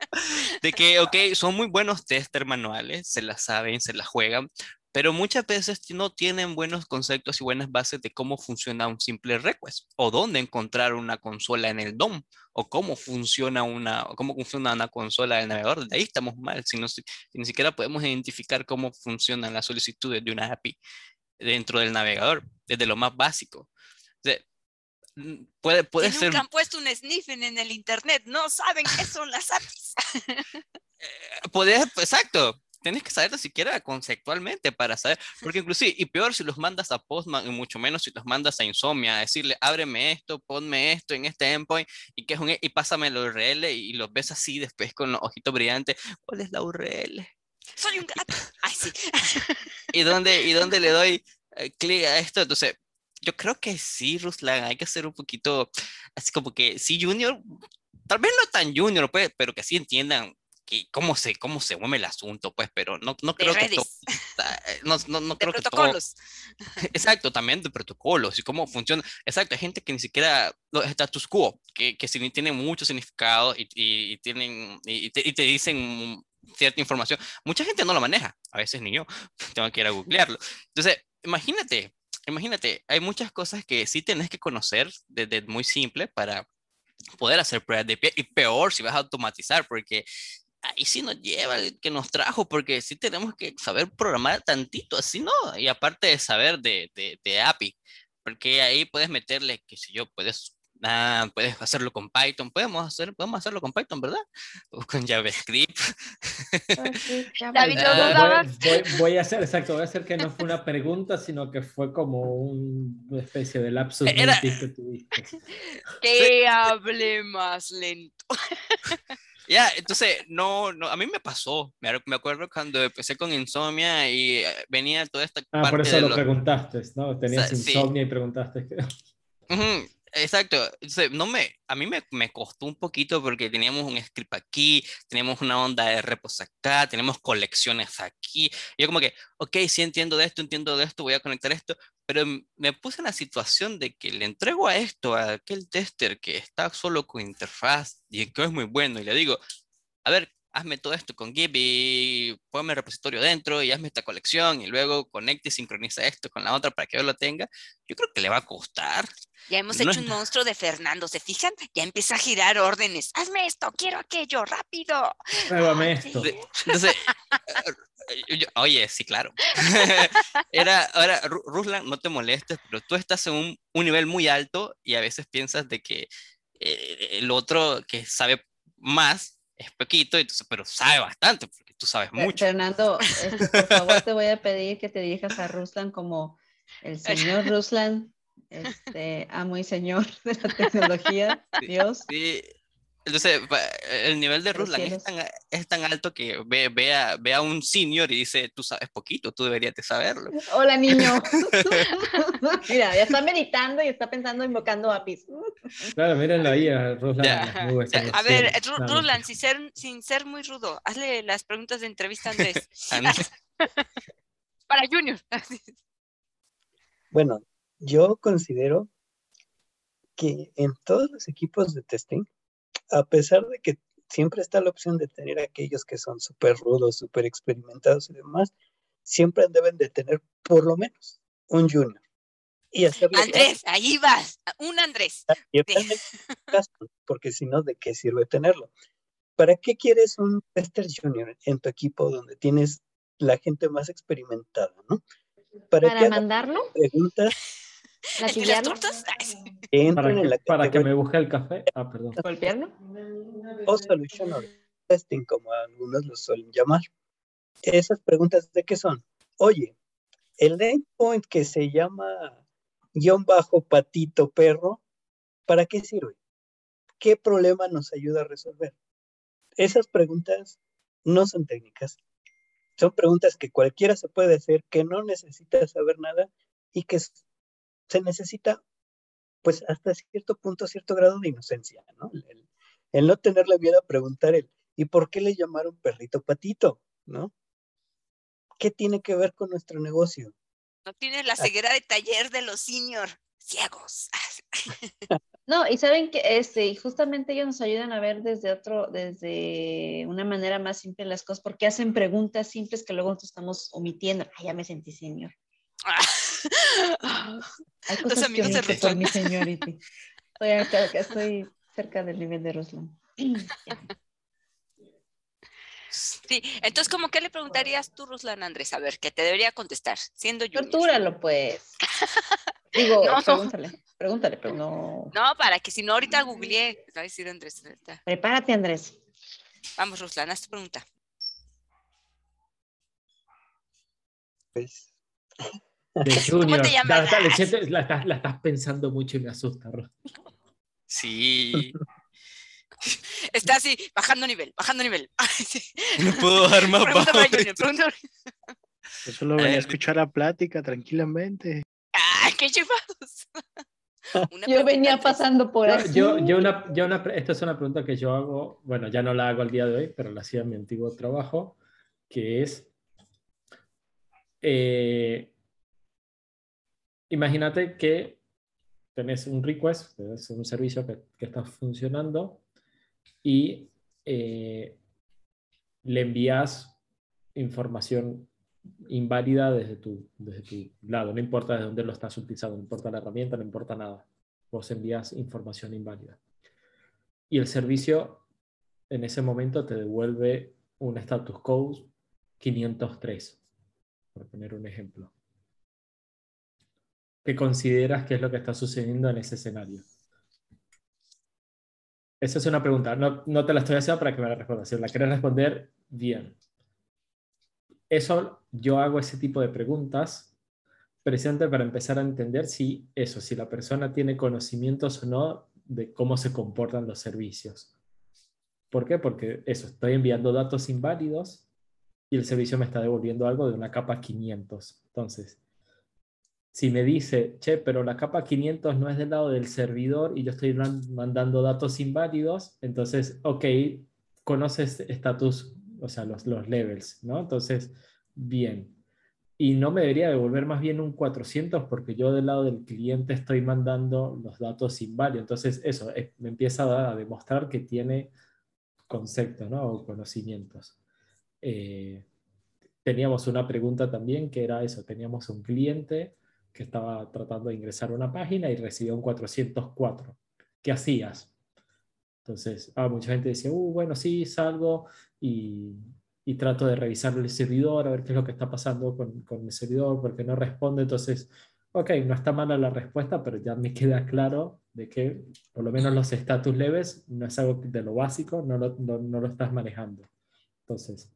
de que, ok, son muy buenos tester manuales, se las saben, se las juegan, pero muchas veces no tienen buenos conceptos y buenas bases de cómo funciona un simple request o dónde encontrar una consola en el DOM o cómo funciona una, cómo funciona una consola del navegador. De ahí estamos mal, si, no, ni siquiera podemos identificar cómo funcionan las solicitudes de una API dentro del navegador, desde lo más básico. mm, puede, puede ser... Nunca han puesto un sniffing en el internet, no saben qué son las APIs. Eh, exacto, tienes que saberlo siquiera conceptualmente para saber, porque inclusive, y peor si los mandas a Postman, y mucho menos si los mandas a Insomnia, a decirle, ábreme esto, ponme esto en este endpoint, y que es un, y pásame la URL, y los ves así después con los ojitos brillantes, ¿cuál es la URL? Soy un gato. Ay, sí. ¿Y dónde, y dónde le doy eh, clic a esto? Entonces, yo creo que sí, Ruslan, hay que hacer un poquito, así como que sí, Junior, tal vez no tan Junior, pues, pero que sí entiendan que, cómo se cómo se mueve el asunto, pues, pero no, no creo que todo, eh, no, no, no creo protocolos. que todo, exacto, también de protocolos y cómo funciona, exacto, hay gente que ni siquiera los status quo, que, que tienen mucho significado y, y, tienen y te, y te dicen cierta información, mucha gente no lo maneja, a veces ni yo, tengo que ir a googlearlo. Entonces, imagínate, imagínate, hay muchas cosas que sí tenés que conocer desde muy simple para poder hacer pruebas de pie y peor si vas a automatizar, porque ahí sí nos lleva el que nos trajo, porque sí tenemos que saber programar tantito, así no, y aparte de saber de, de, de API, porque ahí puedes meterle, qué sé yo, puedes Ah, puedes hacerlo con Python, podemos, hacer, podemos hacerlo con Python, ¿verdad? O con JavaScript. David, ah, voy, voy, a hacer, exacto, voy a hacer que no fue una pregunta, sino que fue como una especie de lapsus Era... que tuviste. Que hable más lento. Ya, entonces, no, no, a mí me pasó, me, me, acuerdo cuando empecé con insomnia y eh, venía toda esta ah, por eso lo, lo, preguntaste, ¿no? Tenías o sea, insomnia sí. y preguntaste. Uh -huh. Exacto, no me, a mí me, me, costó un poquito porque teníamos un script aquí, teníamos una onda de repos acá, tenemos colecciones aquí. Yo como que, ok, sí entiendo de esto, entiendo de esto, voy a conectar esto, pero me puse en la situación de que le entrego a esto a aquel tester que está solo con interfaz y que es muy bueno y le digo, a ver, hazme todo esto con Gib y ponme el repositorio dentro y hazme esta colección y luego conecte y sincroniza esto con la otra para que yo lo tenga, yo creo que le va a costar. Ya hemos no hecho un monstruo de Fernando, ¿se fijan? Ya empieza a girar órdenes. Hazme esto, quiero aquello, rápido. Pruébame esto. Entonces, yo, oye, sí, claro. Era, ahora, Ruslan, no te molestes, pero tú estás en un, un nivel muy alto y a veces piensas de que eh, el otro que sabe más es poquito, entonces, pero sabe bastante, porque tú sabes mucho. Fernando, por favor te voy a pedir que te dirijas a Ruslan como el señor Ruslan, este, amo y señor de la tecnología, Dios. Sí, entonces, el nivel de Ruslan es tan, es tan, alto que ve, ve, a, ve, a, un senior y dice, tú sabes poquito, tú deberías de saberlo. Hola, niño. Mira, ya está meditando y está pensando, invocando APIs. claro, mírenlo ahí a Ruslan. Ya, ya. A ver, Ruslan, sin ser, sin ser muy rudo, hazle las preguntas de entrevista a Andrés. Para Junior. bueno, yo considero que en todos los equipos de testing, a pesar de que siempre está la opción de tener aquellos que son súper rudos, súper experimentados y demás, siempre deben de tener por lo menos un junior. Y Andrés, ahí vas, un Andrés. Porque si no, ¿de qué sirve tenerlo? ¿Para qué quieres un tester junior en tu equipo donde tienes la gente más experimentada, ¿no? ¿Para, ¿Para mandarlo? Preguntas ¿Latillarlo? Para, que, para que me busque el café. Ah, perdón. ¿Golpearlo? O solution or testing, como algunos lo suelen llamar. Esas preguntas, ¿de qué son? Oye, el endpoint que se llama guion bajo patito perro, ¿para qué sirve? ¿Qué problema nos ayuda a resolver? Esas preguntas no son técnicas. Son preguntas que cualquiera se puede hacer, que no necesita saber nada y que se necesita, pues hasta cierto punto, cierto grado de inocencia, ¿no? El, el, no tenerle miedo a preguntar el, ¿y por qué le llamaron perrito patito? ¿No? ¿Qué tiene que ver con nuestro negocio? No tiene la ceguera de taller de los senior ciegos. No, y saben que este, justamente ellos nos ayudan a ver desde otro, desde una manera más simple las cosas, porque hacen preguntas simples que luego nosotros estamos omitiendo. Ah, ya me sentí senior. Hay cosas Los amigos que se por mi señorita. Estoy, acá, estoy cerca del nivel de Ruslan. Sí, entonces, ¿cómo qué le preguntarías tú, Ruslan Andrés? A ver, que te debería contestar, siendo yo. Tortúralo, pues. Digo, No. pregúntale, pregúntale, pero no. No, para que si no ahorita googleé. Va a decir Andrés. ahorita. Prepárate, Andrés. Vamos, Ruslan, haz tu pregunta. Pues, De Junior. te dale, siento- la, estás, la estás pensando mucho y me asusta, Ro. Sí, Está así, bajando nivel, bajando nivel. No puedo dar más bajo. Junior, pregunta para- Yo solo venía a escuchar la plática tranquilamente. ¡Ay, qué chivados! Una Yo venía pasando por Yo, aquí. yo, yo una, yo una esta es una pregunta que yo hago, bueno, ya no la hago al día de hoy, pero la hacía en mi antiguo trabajo, que es, eh, imagínate que tenés un request, es un servicio que, que está funcionando y eh, le envías información inválida desde tu, desde tu lado, no importa de dónde lo estás utilizando, no importa la herramienta, no importa nada vos envías información inválida. Y el servicio en ese momento te devuelve un status code 503, por poner un ejemplo. ¿Qué consideras que es lo que está sucediendo en ese escenario? Esa es una pregunta. No, no te la estoy haciendo para que me la respondas. Si la quieres responder, bien. Eso, yo hago ese tipo de preguntas presente para empezar a entender si eso, si la persona tiene conocimientos o no de cómo se comportan los servicios. ¿Por qué? Porque eso, estoy enviando datos inválidos y el servicio me está devolviendo algo de una capa 500. Entonces, si me dice, che, pero la capa 500 no es del lado del servidor y yo estoy man- mandando datos inválidos, entonces, ok, conoces estatus, o sea, los, los levels, ¿no? Entonces, bien. Y no me debería devolver más bien un 400 porque yo del lado del cliente estoy mandando los datos inválidos. Entonces, eso eh, me empieza a, a demostrar que tiene conceptos, ¿no? O conocimientos. Eh, teníamos una pregunta también que era eso, teníamos un cliente que estaba tratando de ingresar a una página y recibió un 404. ¿Qué hacías? Entonces, ah, mucha gente decía, uh, bueno, sí, salgo y, y trato de revisar el servidor, a ver qué es lo que está pasando con, con el servidor, porque no responde. Entonces, ok, no está mala la respuesta, pero ya me queda claro de que por lo menos los status leves no es algo de lo básico, no lo, no, no lo estás manejando. Entonces,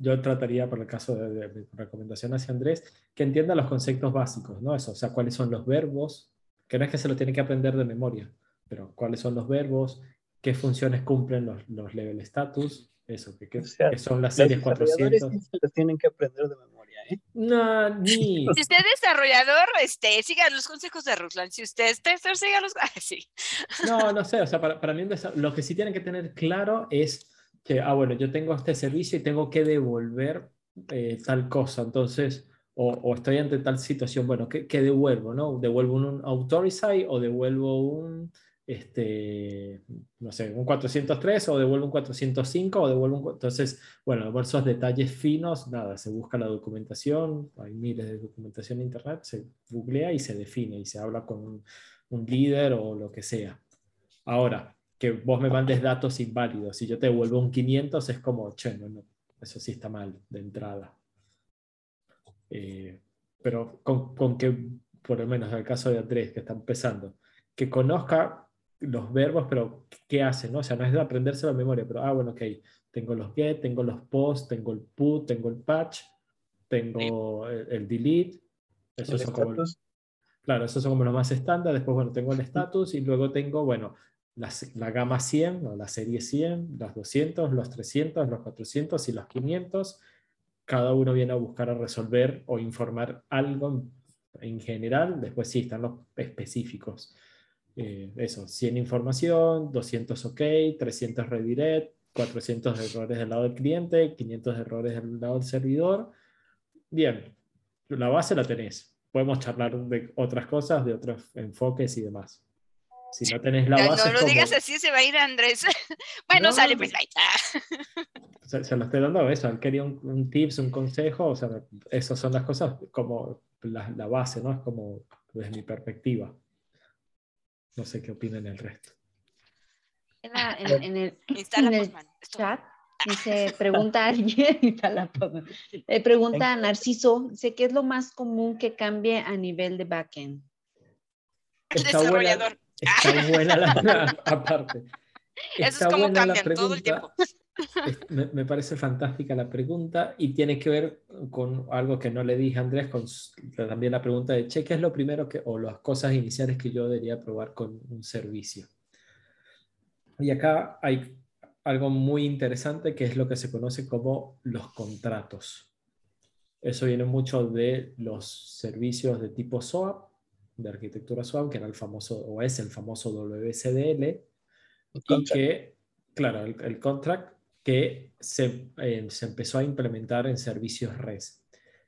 yo trataría, por el caso de, de mi recomendación hacia Andrés, que entienda los conceptos básicos, ¿no? Eso, o sea, cuáles son los verbos, que no es que se lo tiene que aprender de memoria, pero cuáles son los verbos, qué funciones cumplen los, los level status, eso, que, que- O sea, que son las series desarrolladores 400. sí se los tienen que aprender de memoria, ¿eh? No, ni. Si usted es desarrollador, este, siga los consejos de Ruslan. Si usted es tester, siga los. Ah, sí. No, no sé, o sea, para, para mí lo que sí tienen que tener claro es que, ah, bueno, yo tengo este servicio y tengo que devolver eh, tal cosa, entonces, o, o estoy ante tal situación, bueno, ¿qué, qué devuelvo? ¿no? ¿Devuelvo un, un Authorify o devuelvo un, este, no sé, un 403 o devuelvo un 405 o devuelvo un... Entonces, bueno, por esos detalles finos, nada, se busca la documentación, hay miles de documentación en Internet, se googlea y se define y se habla con un, un líder o lo que sea. Ahora, que vos me mandes datos inválidos y yo te devuelvo un 500 es como, che, no, no, eso sí está mal de entrada. Eh, pero con, con que, por lo menos en el caso de Andrés, que está empezando, que conozca los verbos, pero qué hace, ¿no? O sea, no es de aprenderse la memoria, pero, ah, bueno, ok, tengo los get, tengo los post, tengo el put, tengo el patch, tengo el, el delete. Esos El son como. Claro, esos son como los más estándar. Después, bueno, tengo el status y luego tengo, bueno, las- la gama 100 o la serie 100, los 200, los 300, los 400 y los 500. Cada uno viene a buscar a resolver o informar algo en, en general. Después sí, están los específicos. Eh, eso, 100 información, 200 OK, 300 redirect, 400 de errores del lado del cliente, 500 de errores del lado del servidor. Bien, la base la tenés. Podemos charlar de otras cosas, de otros enfoques y demás. Si no tenés la No, base, no lo como- digas así, se va a ir Andrés. bueno, No, sale no. pues. bye. Ah. se, se lo estoy dando a eso. Él quería un, un tips, un consejo. O sea, esas son las cosas como la, la base, ¿no? Es como desde mi perspectiva. No sé qué opinan el resto. En, la- en- en el, En el chat Dice, pregunta alguien, eh, pregunta a Narciso, dice, ¿qué es lo más común que cambie a nivel de backend? El desarrollador. Está buena la, aparte. Eso es como cambian todo el tiempo. Me, parece fantástica la pregunta y tiene que ver con algo que no le dije a Andrés, con también la pregunta de, che, ¿qué es lo primero que, o las cosas iniciales que yo debería probar con un servicio? Y acá hay algo muy interesante que es lo que se conoce como los contratos. Eso viene mucho de los servicios de tipo SOAP, de arquitectura SOAP, que era el famoso, o es el famoso WSDL, y que, claro, el, contract que se, eh, se, empezó a implementar en servicios REST.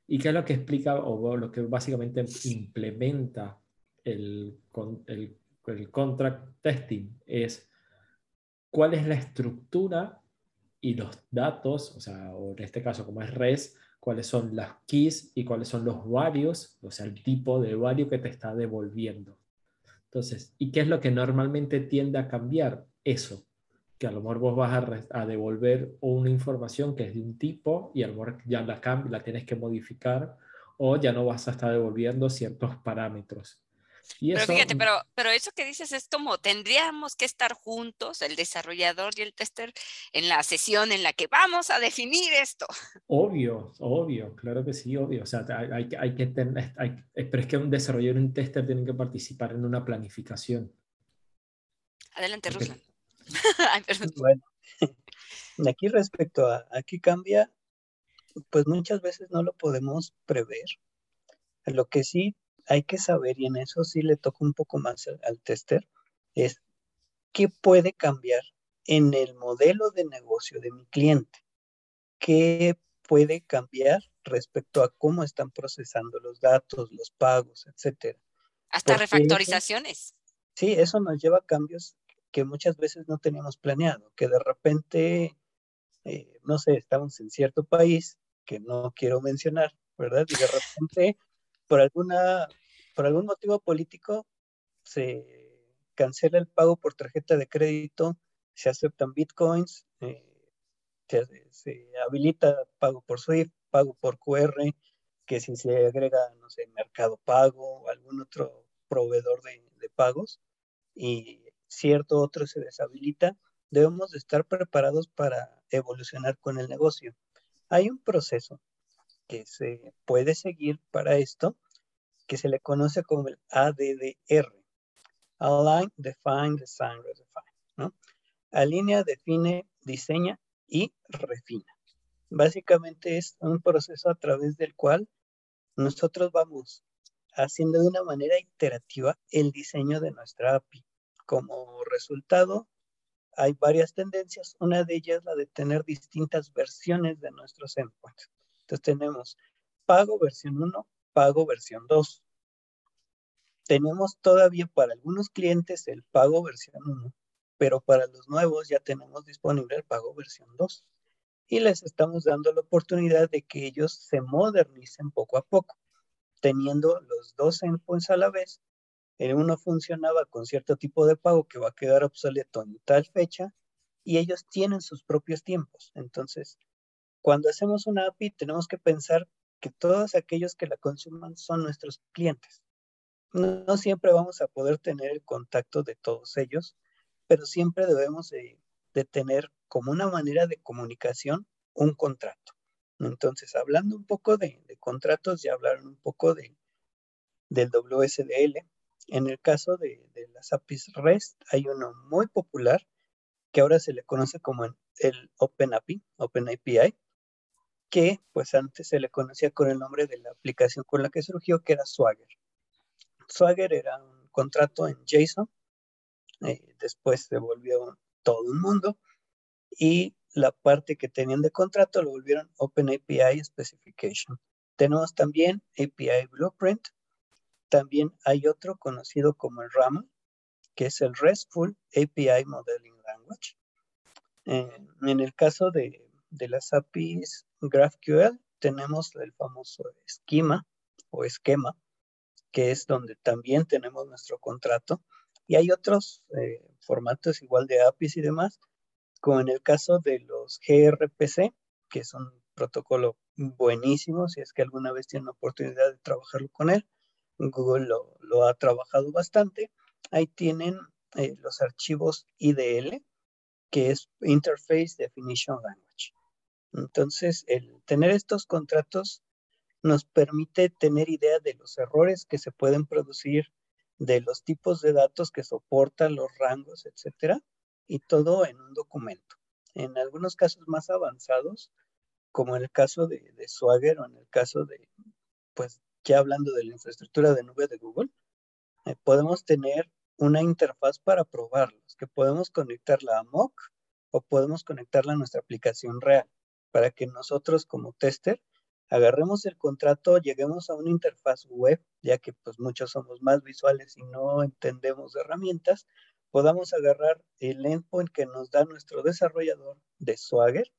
¿Y qué es lo que explica o lo que básicamente implementa el, el, el contract testing? Es cuál es la estructura y los datos, o sea, o en este caso como es REST, cuáles son las keys y cuáles son los varios, o sea, el tipo de value que te está devolviendo. Entonces, ¿y qué es lo que normalmente tiende a cambiar? Eso, que a lo mejor vos vas a, devolver una información que es de un tipo y a lo mejor ya la, la tienes que modificar o ya no vas a estar devolviendo ciertos parámetros pero fíjate, pero, pero eso que dices es como tendríamos que estar juntos, el desarrollador y el tester, en la sesión en la que vamos a definir esto. Obvio, obvio, claro que sí, obvio. O sea, hay, hay que tener, hay, pero es que un desarrollador y un tester tienen que participar en una planificación. Adelante, Ruslan. bueno, aquí respecto a aquí cambia, pues muchas veces no lo podemos prever. Lo que sí hay que saber, y en eso sí le toca un poco más al, tester, es qué puede cambiar en el modelo de negocio de mi cliente. ¿Qué puede cambiar respecto a cómo están procesando los datos, los pagos, etcétera? Hasta refactorizaciones. sí, eso nos lleva a cambios que muchas veces no teníamos planeado, que de repente, eh, no sé, estamos en cierto país que no quiero mencionar, ¿verdad? Y de repente por alguna, por algún motivo político se cancela el pago por tarjeta de crédito, se aceptan bitcoins, eh, se, habilita pago por SWIFT, pago por QR, que si se agrega, no sé, Mercado Pago o algún otro proveedor de, de pagos y cierto otro se deshabilita, debemos de estar preparados para evolucionar con el negocio. Hay un proceso que se puede seguir para esto, que se le conoce como el ADDR. Align, Define, Design, Redefine. ¿no? Alinea, define, diseña y refina. Básicamente es un proceso a través del cual nosotros vamos haciendo de una manera iterativa el diseño de nuestra API. Como resultado, hay varias tendencias. Una de ellas la de tener distintas versiones de nuestros endpoints. Entonces tenemos pago versión 1, pago versión 2. Tenemos todavía para algunos clientes el pago versión 1, pero para los nuevos ya tenemos disponible el pago versión 2. Y les estamos dando la oportunidad de que ellos se modernicen poco a poco, teniendo los dos endpoints a la vez. El uno funcionaba con cierto tipo de pago que va a quedar obsoleto en tal fecha y ellos tienen sus propios tiempos. Entonces, cuando hacemos una API tenemos que pensar que todos aquellos que la consuman son nuestros clientes. No, siempre vamos a poder tener el contacto de todos ellos, pero siempre debemos de, tener como una manera de comunicación un contrato. Entonces, hablando un poco de, contratos, ya hablaron un poco de, del WSDL. En el caso de, las APIs REST, hay uno muy popular que ahora se le conoce como el OpenAPI, OpenAPI, que pues antes se le conocía con el nombre de la aplicación con la que surgió, que era Swagger. Swagger era un contrato en JSON, eh, después se volvió todo un mundo y la parte que tenían de contrato lo volvieron Open API Specification. Tenemos también API Blueprint, también hay otro conocido como el RAM, que es el RESTful API Modeling Language. en el caso de, de las APIs GraphQL tenemos el famoso esquema o esquema, que es donde también tenemos nuestro contrato. Y hay otros eh, formatos igual de APIs y demás, como en el caso de los gRPC, que es un protocolo buenísimo, si es que alguna vez tienen oportunidad de trabajarlo con él. Google lo, ha trabajado bastante. Ahí tienen eh, los archivos IDL, que es Interface Definition Language. Entonces, el tener estos contratos nos permite tener idea de los errores que se pueden producir, de los tipos de datos que soportan los rangos, etcétera, y todo en un documento. En algunos casos más avanzados, como en el caso de, Swagger o en el caso de, pues ya hablando de la infraestructura de nube de Google, eh, podemos tener una interfaz para probarlos, que podemos conectarla a Mock o podemos conectarla a nuestra aplicación real, para que nosotros como tester agarremos el contrato, lleguemos a una interfaz web, ya que pues muchos somos más visuales y no entendemos de herramientas, podamos agarrar el endpoint que nos da nuestro desarrollador de Swagger,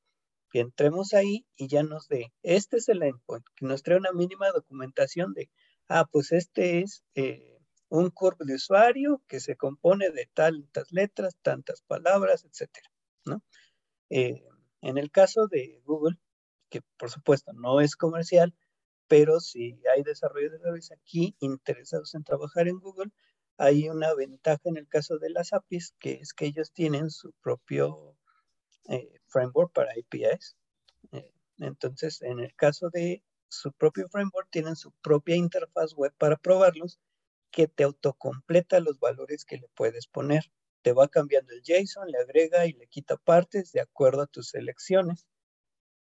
que entremos ahí y ya nos dé, este es el endpoint, que nos trae una mínima documentación de, ah, pues este es eh, un curve de usuario que se compone de tantas letras, tantas palabras, etcétera, ¿no? Eh, en el caso de Google, que por supuesto no es comercial, pero si hay desarrolladores aquí interesados en trabajar en Google, hay una ventaja en el caso de las APIs, que es que ellos tienen su propio eh, framework para APIs. Eh, entonces, en el caso de su propio framework, tienen su propia interfaz web para probarlos, que te autocompleta los valores que le puedes poner. Te va cambiando el JSON, le agrega y le quita partes de acuerdo a tus selecciones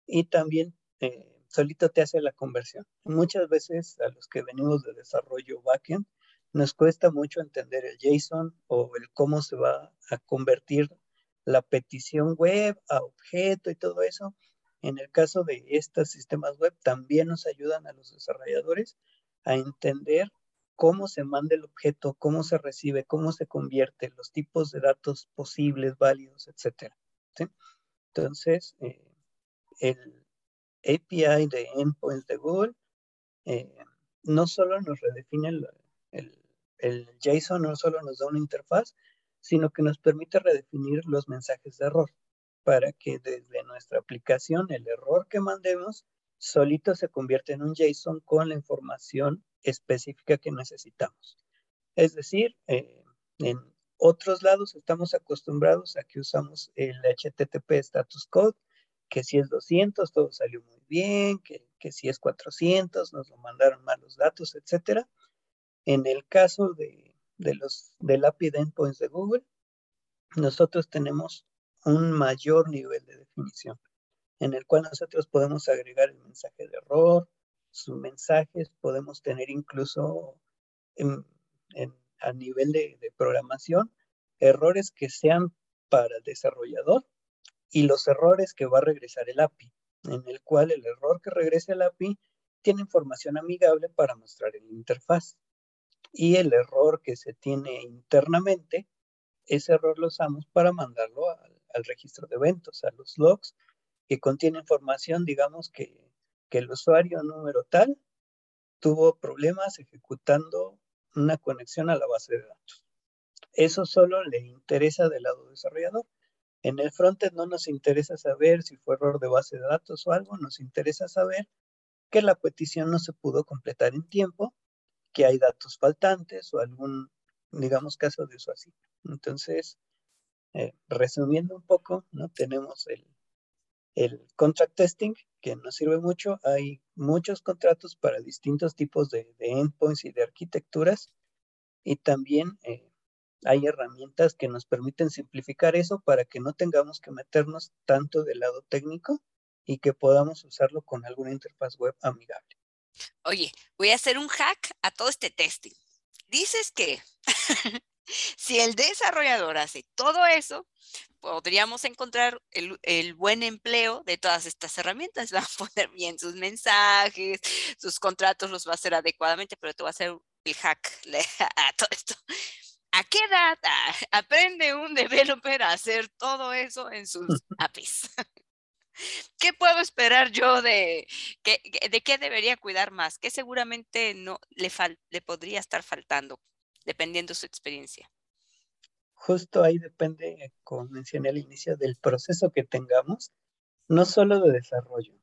y también eh, solito te hace la conversión. Muchas veces a los que venimos de desarrollo backend nos cuesta mucho entender el JSON o el cómo se va a convertir la petición web a objeto y todo eso. En el caso de estos sistemas web también nos ayudan a los desarrolladores a entender cómo se manda el objeto, cómo se recibe, cómo se convierte, los tipos de datos posibles, válidos, etc. Entonces, eh, el API de endpoints de Google eh, no solo nos redefine el, el, JSON, no solo nos da una interfaz, sino que nos permite redefinir los mensajes de error para que desde nuestra aplicación el error que mandemos solito se convierta en un JSON con la información específica que necesitamos. Es decir, eh, en otros lados estamos acostumbrados a que usamos el HTTP status code que si es 200, todo salió muy bien, que, si es 400, nos lo mandaron mal los datos, etc. En el caso de, los del API de endpoints de Google, nosotros tenemos un mayor nivel de definición, en el cual nosotros podemos agregar el mensaje de error, sus mensajes, podemos tener incluso a nivel de, programación errores que sean para el desarrollador y los errores que va a regresar el API, en el cual el error que regrese el API tiene información amigable para mostrar en la interfaz. Y el error que se tiene internamente, ese error lo usamos para mandarlo al, registro de eventos, a los logs, que contiene información, digamos, que, que el usuario número tal tuvo problemas ejecutando una conexión a la base de datos. Eso solo le interesa del lado desarrollador. En el frontend no nos interesa saber si fue error de base de datos o algo, nos interesa saber que la petición no se pudo completar en tiempo, que hay datos faltantes o algún, digamos, caso de eso así. Entonces, eh, resumiendo un poco, ¿no? tenemos el, el contract testing que nos sirve mucho. Hay muchos contratos para distintos tipos de, endpoints y de arquitecturas y también eh, hay herramientas que nos permiten simplificar eso para que no tengamos que meternos tanto del lado técnico y que podamos usarlo con alguna interfaz web amigable. Oye, voy a hacer un hack a todo este testing. Dices que si el desarrollador hace todo eso, podríamos encontrar el, buen empleo de todas estas herramientas. Va a poner bien sus mensajes, sus contratos los va a hacer adecuadamente, pero te va a hacer el hack a todo esto. ¿A qué edad aprende un developer a hacer todo eso en sus APIs? ¿Qué puedo esperar yo de, de qué debería cuidar más? ¿Qué seguramente no le, le podría estar faltando, dependiendo de su experiencia? justo ahí depende, como mencioné al inicio, del proceso que tengamos, no solo de desarrollo,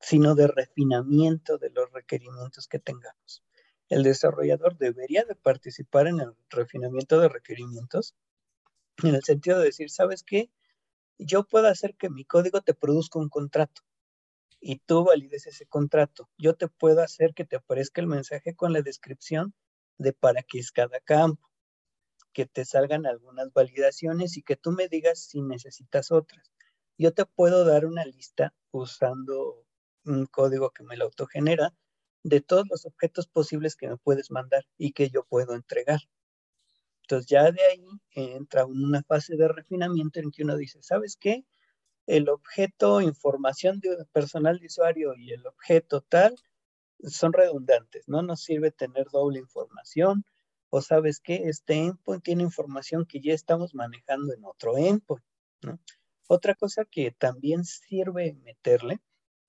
sino de refinamiento de los requerimientos que tengamos. El desarrollador debería de participar en el refinamiento de requerimientos en el sentido de decir, ¿sabes qué? Yo puedo hacer que mi código te produzca un contrato y tú valides ese contrato. Yo te puedo hacer que te aparezca el mensaje con la descripción de para qué es cada campo, que te salgan algunas validaciones y que tú me digas si necesitas otras. Yo te puedo dar una lista usando un código que me lo autogenera de todos los objetos posibles que me puedes mandar y que yo puedo entregar. Entonces ya de ahí entra una fase de refinamiento en que uno dice, ¿sabes qué? El objeto información de personal de usuario y el objeto tal son redundantes, no nos sirve tener doble información o sabes qué, este endpoint tiene información que ya estamos manejando en otro endpoint, ¿no? Otra cosa que también sirve meterle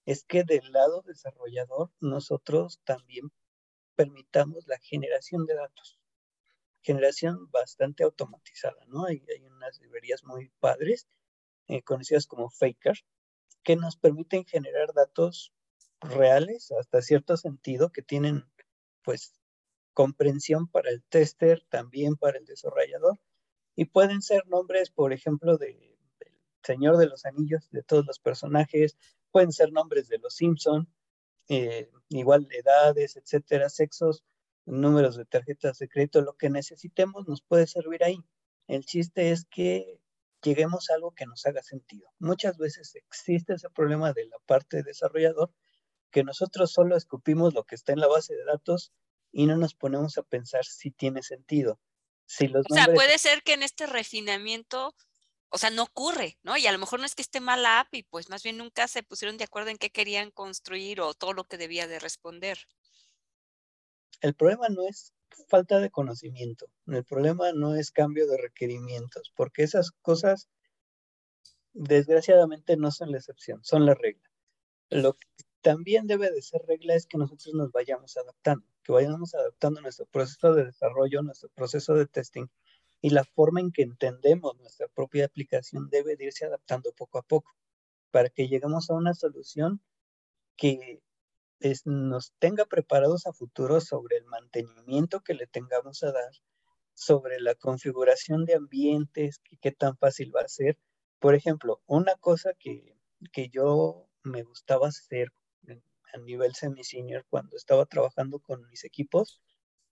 es que del lado desarrollador nosotros también permitamos la generación de datos. Generación bastante automatizada, ¿no? Hay, hay unas librerías muy padres, eh, conocidas como Faker, que nos permiten generar datos reales hasta cierto sentido, que tienen pues comprensión para el tester, también para el desarrollador, y pueden ser nombres, por ejemplo, de, del Señor de los Anillos, de todos los personajes, pueden ser nombres de los Simpson, eh, igual edades, etcétera, sexos, números de tarjetas de crédito, lo que necesitemos nos puede servir ahí. El chiste es que lleguemos a algo que nos haga sentido. Muchas veces existe ese problema de la parte desarrollador, que nosotros solo escupimos lo que está en la base de datos y no nos ponemos a pensar si tiene sentido. Si los o sea, puede ser que en este refinamiento o sea, no ocurre, ¿no? Y a lo mejor no es que esté mal la app y pues más bien nunca se pusieron de acuerdo en qué querían construir o todo lo que debía de responder. El problema no es falta de conocimiento, el problema no es cambio de requerimientos, porque esas cosas desgraciadamente no son la excepción, son la regla. Lo que también debe de ser regla es que nosotros nos vayamos adaptando, que vayamos adaptando nuestro proceso de desarrollo, nuestro proceso de testing y la forma en que entendemos nuestra propia aplicación debe de irse adaptando poco a poco para que lleguemos a una solución que nos tenga preparados a futuro sobre el mantenimiento que le tengamos a dar, sobre la configuración de ambientes, qué tan fácil va a ser. Por ejemplo, una cosa que, que yo me gustaba hacer a nivel semi-senior cuando estaba trabajando con mis equipos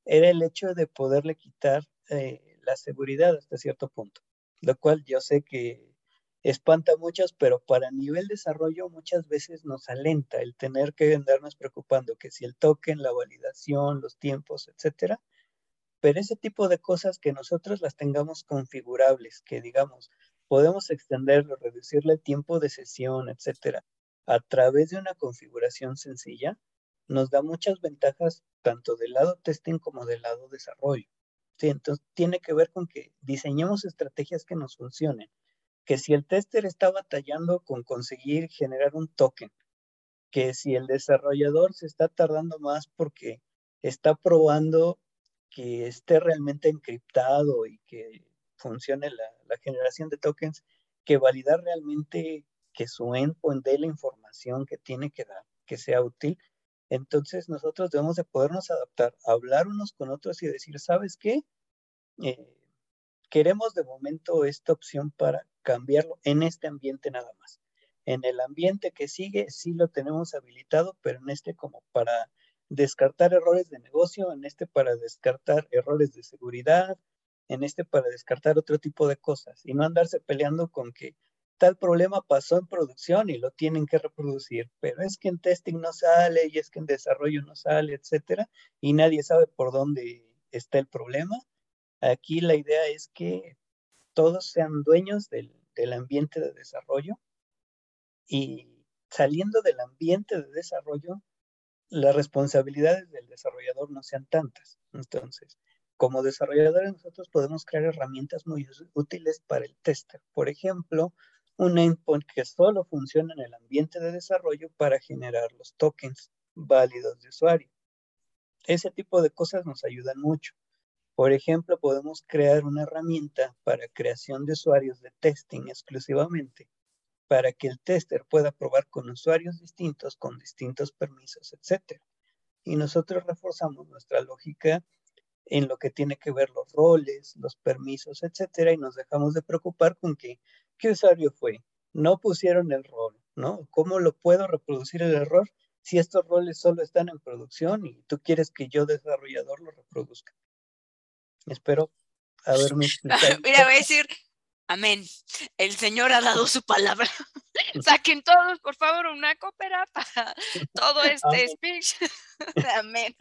era el hecho de poderle quitar eh, la seguridad hasta cierto punto, lo cual yo sé que espanta a muchos, pero para nivel desarrollo muchas veces nos alenta el tener que andarnos preocupando que si el token, la validación, los tiempos, etcétera, pero ese tipo de cosas que nosotros las tengamos configurables, que digamos, podemos extenderlo, reducirle el tiempo de sesión, etcétera, a través de una configuración sencilla, nos da muchas ventajas tanto del lado testing como del lado desarrollo. Entonces tiene que ver con que diseñemos estrategias que nos funcionen. Que si el tester está batallando con conseguir generar un token, que si el desarrollador se está tardando más porque está probando que esté realmente encriptado y que funcione la, la generación de tokens, que validar realmente que su endpoint dé la información que tiene que dar, que sea útil, entonces nosotros debemos de podernos adaptar, hablar unos con otros y decir, ¿sabes qué? Eh, queremos de momento esta opción para cambiarlo en este ambiente nada más. En el ambiente que sigue sí lo tenemos habilitado, pero en este como para descartar errores de negocio, en este para descartar errores de seguridad, en este para descartar otro tipo de cosas y no andarse peleando con que tal problema pasó en producción y lo tienen que reproducir, pero es que en testing no sale y es que en desarrollo no sale, etcétera, y nadie sabe por dónde está el problema. Aquí la idea es que todos sean dueños del, del ambiente de desarrollo y saliendo del ambiente de desarrollo, las responsabilidades del desarrollador no sean tantas. Entonces, como desarrolladores nosotros podemos crear herramientas muy útiles para el tester. Por ejemplo, un endpoint que solo funciona en el ambiente de desarrollo para generar los tokens válidos de usuario. Ese tipo de cosas nos ayudan mucho. Por ejemplo, podemos crear una herramienta para creación de usuarios de testing exclusivamente para que el tester pueda probar con usuarios distintos, con distintos permisos, etc. Y nosotros reforzamos nuestra lógica en lo que tiene que ver los roles, los permisos, etcétera, y nos dejamos de preocupar con que, ¿qué usuario fue? No pusieron el rol, ¿no? ¿Cómo lo puedo reproducir el error si estos roles solo están en producción y tú quieres que yo, desarrollador, lo reproduzca? Espero haberme explicado. Mira, voy a decir, amén. El Señor ha dado su palabra. Saquen todos, por favor, una cópera para todo este speech. amén.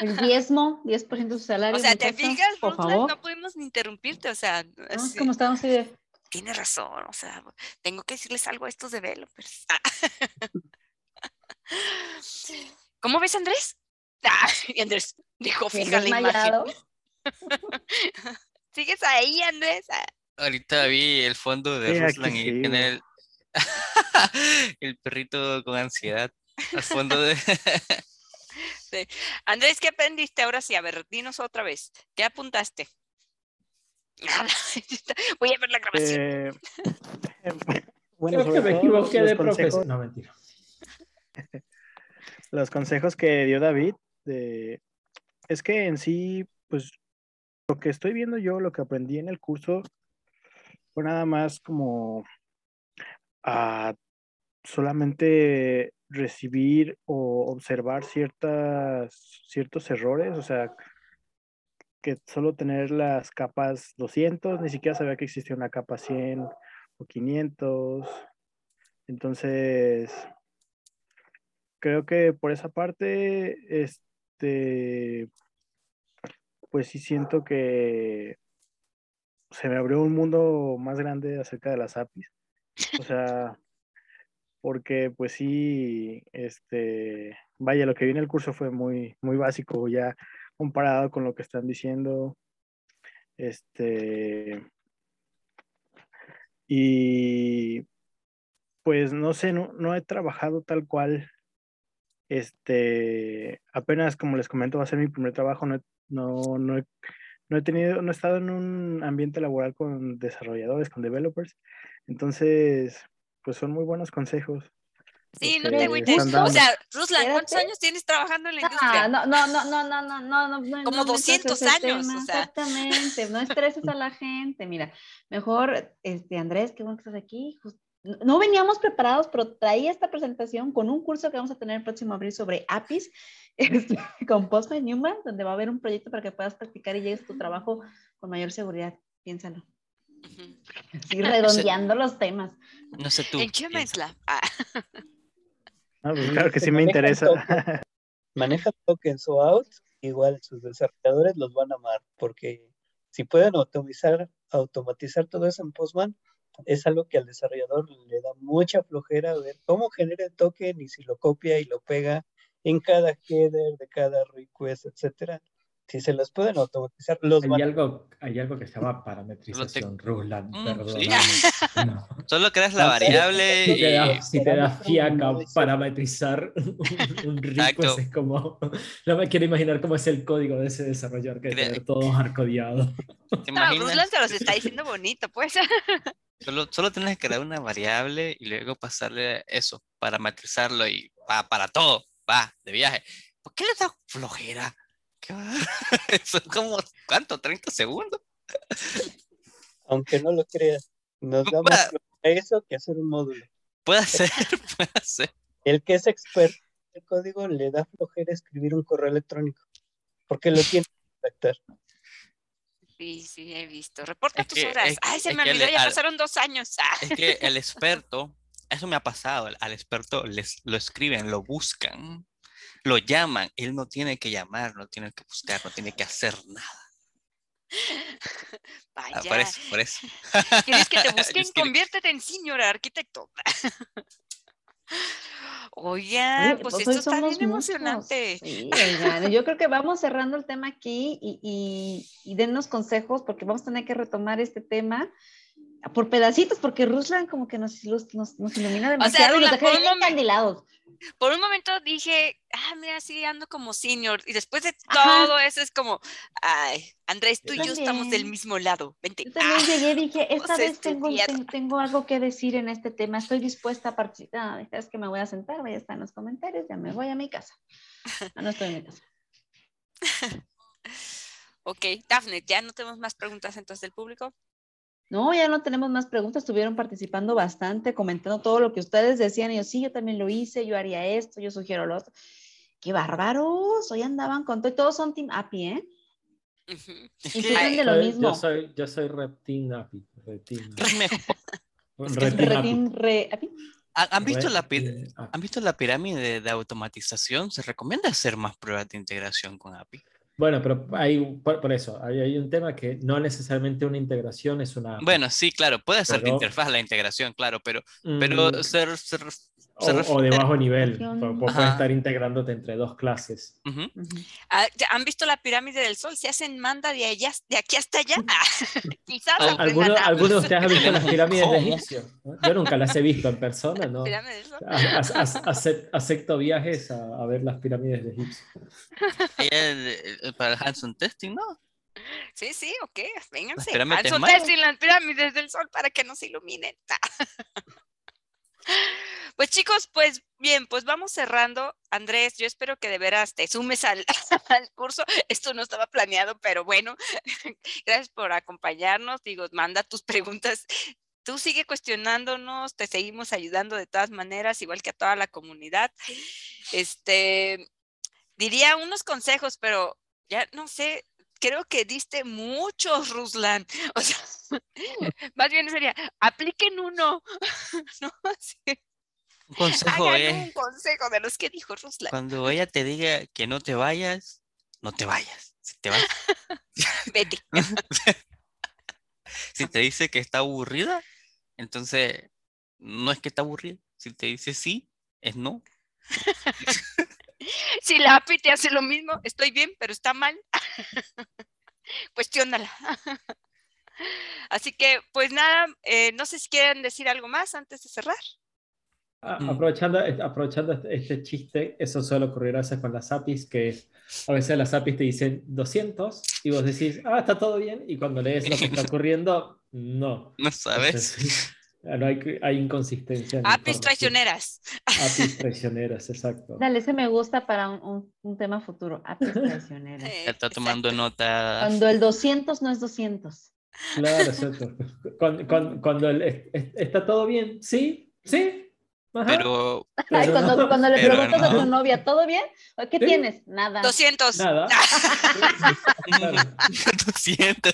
El diezmo, 10% de su salario. O sea, ¿te fijas? Por favor. No pudimos ni interrumpirte, o sea, No, así, como estamos así de, tiene razón, o sea, tengo que decirles algo a estos developers. Ah. ¿Cómo ves, Andrés? Ah, y Andrés dijo, ¿te fija la imagen. ¿Sigues ahí, Andrés? Ah, Ahorita vi el fondo de Ruslan y tiene el, el perrito con ansiedad al fondo de... Andrés, ¿qué aprendiste ahora sí? A ver, dinos otra vez. ¿Qué apuntaste? Nada. Voy a ver la grabación. Eh, bueno, Creo que me equivoqué los de. No, mentira. los consejos que dio David, de- es que en sí, pues lo que estoy viendo yo, lo que aprendí en el curso, fue nada más como a solamente recibir o observar ciertas, ciertos errores, o sea, que solo tener las capas 200, ni siquiera sabía que existía una capa 100 o 500. Entonces, creo que por esa parte, este, pues sí siento que se me abrió un mundo más grande acerca de las APIs. O sea, porque pues sí, este, vaya, lo que vi en el curso fue muy, muy básico ya comparado con lo que están diciendo. Este, y pues no sé, no, no he trabajado tal cual. Este, apenas como les comento, va a ser mi primer trabajo, no, no, no he, no he tenido, no he estado en un ambiente laboral con desarrolladores, con developers. Entonces, pues son muy buenos consejos. Sí, no te agüites. O sea, Ruslan, ¿cuántos años tienes trabajando en la ah, industria? No, no, no, no, no, no, no. Como 200 años. Exactamente, no estreses a la gente. Mira, mejor, este, Andrés, qué bueno que estás aquí. No veníamos preparados, pero traía esta presentación con un curso que vamos a tener el próximo abril sobre APIs este, con Postman Newman, donde va a haber un proyecto para que puedas practicar y llegues tu trabajo con mayor seguridad. Piénsalo. Así redondeando los temas. No sé tú. En Chemesla. Ah, pues claro que sí me interesa. todo. Maneja tokens o out, igual sus desarrolladores los van a amar, porque si pueden automatizar, automatizar todo eso en Postman, es algo que al desarrollador le da mucha flojera ver cómo genera el token y si lo copia y lo pega en cada header de cada request, etcétera. Si se los pueden automatizar, los Hay van algo, hay algo que se llama parametrización, Ruslan, Mm, perdóname. sí. No. Solo creas la No, variable Si te y... da, si te da fiaca parametrizar un, un request, Exacto. es como, no me quiero imaginar cómo es el código de ese desarrollador que tener todo hardcodeado. ¿Te No? Ruslan se los está diciendo bonito, pues. Solo, solo tienes que crear una variable y luego pasarle eso, parametrizarlo y va para todo, va, de viaje. ¿Por qué le da flojera? ¿Qué va? Son como, ¿cuánto? ¿30 segundos? aunque no lo creas, nos da Va. más flojera eso que hacer un módulo. Puede ser, puede ser. El que es experto en el código le da flojera escribir un correo electrónico, porque lo tiene que redactar. Sí, sí, he visto. Reporta Es tus que- horas. es- Ay, se me olvidó, ya al- pasaron dos años. Ah. Es que el experto, eso me ha pasado, al- al experto les, lo escriben, lo buscan, lo llaman, él no tiene que llamar, no tiene que buscar, no tiene que hacer nada. Ah, Vaya. por eso, por eso. ¿Quieres que te busquen? Conviértete en senior arquitecto. Oigan, Oye, pues pues esto está bien muchos. emocionante. Sí, oigan, yo creo que vamos cerrando el tema aquí y, y, y dennos consejos porque vamos a tener que retomar este tema por pedacitos porque Ruslan como que nos, nos, nos ilumina demasiado y nos Ruslan, deja bien encandilados. Por un momento dije, ah, mira, sí, ando como senior. Y después de Ajá. todo eso es como, ay, Andrés, tú y yo estamos del mismo lado. Vente. Yo también Ah, llegué y dije, esta vez tengo, estudiar". ten- tengo algo que decir en este tema, estoy dispuesta a participar. Es que me voy a sentar, voy a estar en los comentarios, ya me voy a mi casa. Ah, no estoy en mi casa. Ok, Dafne, ¿ya no tenemos más preguntas entonces del público? No, ya no tenemos más preguntas, estuvieron participando bastante, comentando todo lo que ustedes decían. Y yo, sí, yo también lo hice, yo haría esto, yo sugiero lo otro. ¡Qué bárbaros! Hoy andaban con todo, y todos son Team API, ¿eh? Incluyen Ay, de lo mismo. Yo soy, yo soy Reptin Api. Reptin. Api. team re- API. ¿Han visto, la. ¿Han visto la pirámide de automatización? Se recomienda hacer más pruebas de integración con API. Bueno, pero hay, por, por eso, hay, hay un tema que no necesariamente una integración es una... Bueno, sí, claro, puede ser de Pero- interfaz la integración, claro, pero, pero Mm, ser, ser- o, se o de bajo nivel. Puedes estar integrándote entre dos clases. Ujú. Ujú. Ah, ¿ya ¿Han visto la pirámide del sol? Se hacen manda de allá, de aquí hasta allá. Quizás ¿Alguno. ¿Alguno de ustedes ha visto las pirámides de. Egipcio? Yo nunca las he visto en persona, ¿no? Pirámide del sol. A- a- a- acep- Acepto viajes a, a ver las pirámides de el- el- para el Hanson Testing, ¿no? Sí, sí, ok, vénganse. Hanson. Testing, las pirámides del sol para que nos iluminen. Pues chicos, pues bien, pues vamos cerrando. Andrés, yo espero que de veras te sumes al, al curso. Esto no estaba planeado, pero bueno, gracias por acompañarnos. Digo, manda tus preguntas. Tú sigue cuestionándonos, te seguimos ayudando de todas maneras, igual que a toda la comunidad. Este, diría unos consejos, pero ya no sé, creo que diste muchos, Ruslan. O sea, más bien sería, apliquen uno. ¿no? Así, Un consejo hagan es, un consejo de los que dijo Ruslan. cuando ella te diga que no te vayas, no te vayas. Si te, vas- Vete. si te dice que está aburrida, entonces no es que está aburrida. Si te dice sí, es no. Si la API te hace lo mismo, estoy bien, pero está mal. Cuestiónala. Así que, pues nada, eh, no sé si quieren decir algo más antes de cerrar. Mm. Aprovechando, aprovechando este, este chiste, eso suele ocurrir a veces con las APIs, que a veces las APIs te dicen 200 y vos decís, ah, está todo bien, y cuando lees lo que está ocurriendo, no. No sabes. Entonces, no hay, hay inconsistencia. APIs traicioneras. APIs traicioneras, exacto. Dale, ese me gusta para un, un- un tema futuro. APIs traicioneras. Ya está exacto. tomando nota. Cuando el 200 no es 200. Claro, exacto. Cuando, cuando, cuando el- es- es- está todo bien, sí, sí. ajá, Pero Ay, pero cuando, no, cuando le pero preguntas a no. tu novia, ¿todo bien? ¿Qué Sí. tienes? Nada. 200. Nada. Claro. lo siento.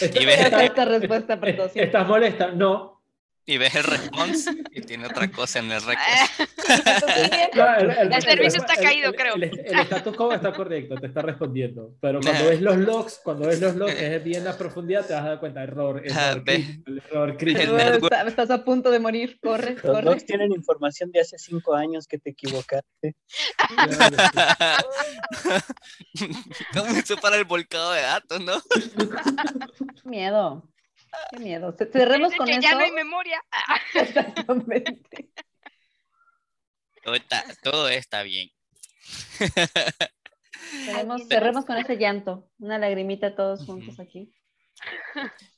Está- Y ves- Esta, respuesta para es- 200. ¿Estás molesta? No. Y ves el response y tiene otra cosa en el record. No, el, El servicio está caído, creo. El, el status quo está correcto, te está respondiendo. Pero cuando Ah. ves los logs, cuando ves los logs, es bien a profundidad, te vas a dar cuenta, error, Ah, error, crítico, error El crítico. network. Está- Estás a punto de morir. Corre, Los corre. logs tienen información de hace cinco años que te equivocaste. ¿Cómo hizo para el volcado de datos, no? Miedo. Qué miedo. Ce- Cerremos con que eso. ya no hay memoria. Exactamente. Todo está, todo está bien. Cerremos, cerremos con ese llanto. Una lagrimita todos juntos aquí.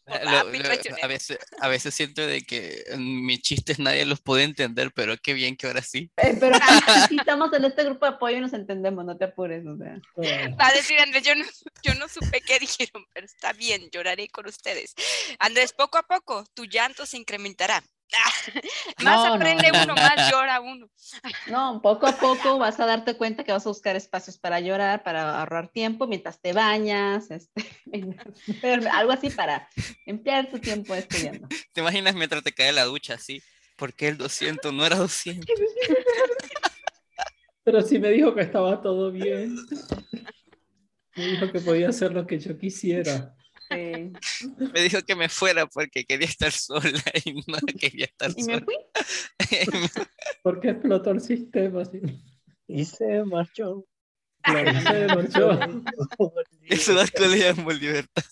Lo- API lo- traicionero. a, veces, a veces siento de que mm, mis chistes nadie los puede entender, pero qué bien que ahora sí. Eh, pero sí estamos en este grupo de apoyo y nos entendemos, no te apures. O sea. Va a decir Andrés, yo no, yo no supe qué dijeron, pero está bien, lloraré con ustedes. Andrés, poco a poco tu llanto se incrementará. más No, aprende no. uno, más llora uno. No, poco a poco vas a darte cuenta que vas a buscar espacios para llorar, para ahorrar tiempo mientras te bañas, este, algo así para emplear tu tiempo estudiando. ¿Te imaginas mientras te cae la ducha así? ¿Por qué el 200 no era 200? Pero sí me dijo que estaba todo bien. Me dijo que podía hacer lo que yo quisiera. Sí. Me dijo que me fuera porque quería estar sola y no quería estar Y me sola. fui. ¿Por qué explotó el sistema? así? Y se marchó. Claro, se marchó. Eso da libertad.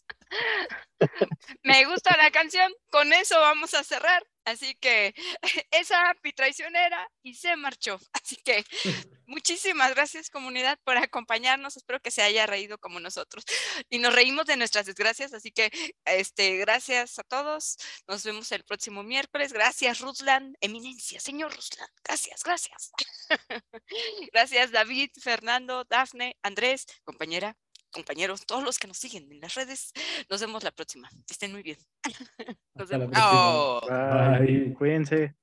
Me gusta la canción, con eso vamos a cerrar. Así que esa Api traicionera y se marchó. Así que muchísimas gracias comunidad por acompañarnos. Espero que se haya reído como nosotros. Y nos reímos de nuestras desgracias. Así que este, gracias a todos. Nos vemos el próximo miércoles. Gracias Ruslan, eminencia, señor Ruslan. Gracias, gracias. gracias David, Fernando, Dafne, Andrés, compañera compañeros, todos los que nos siguen en las redes. Nos vemos la próxima. Estén muy bien. Hasta la próxima. Bye. Cuídense.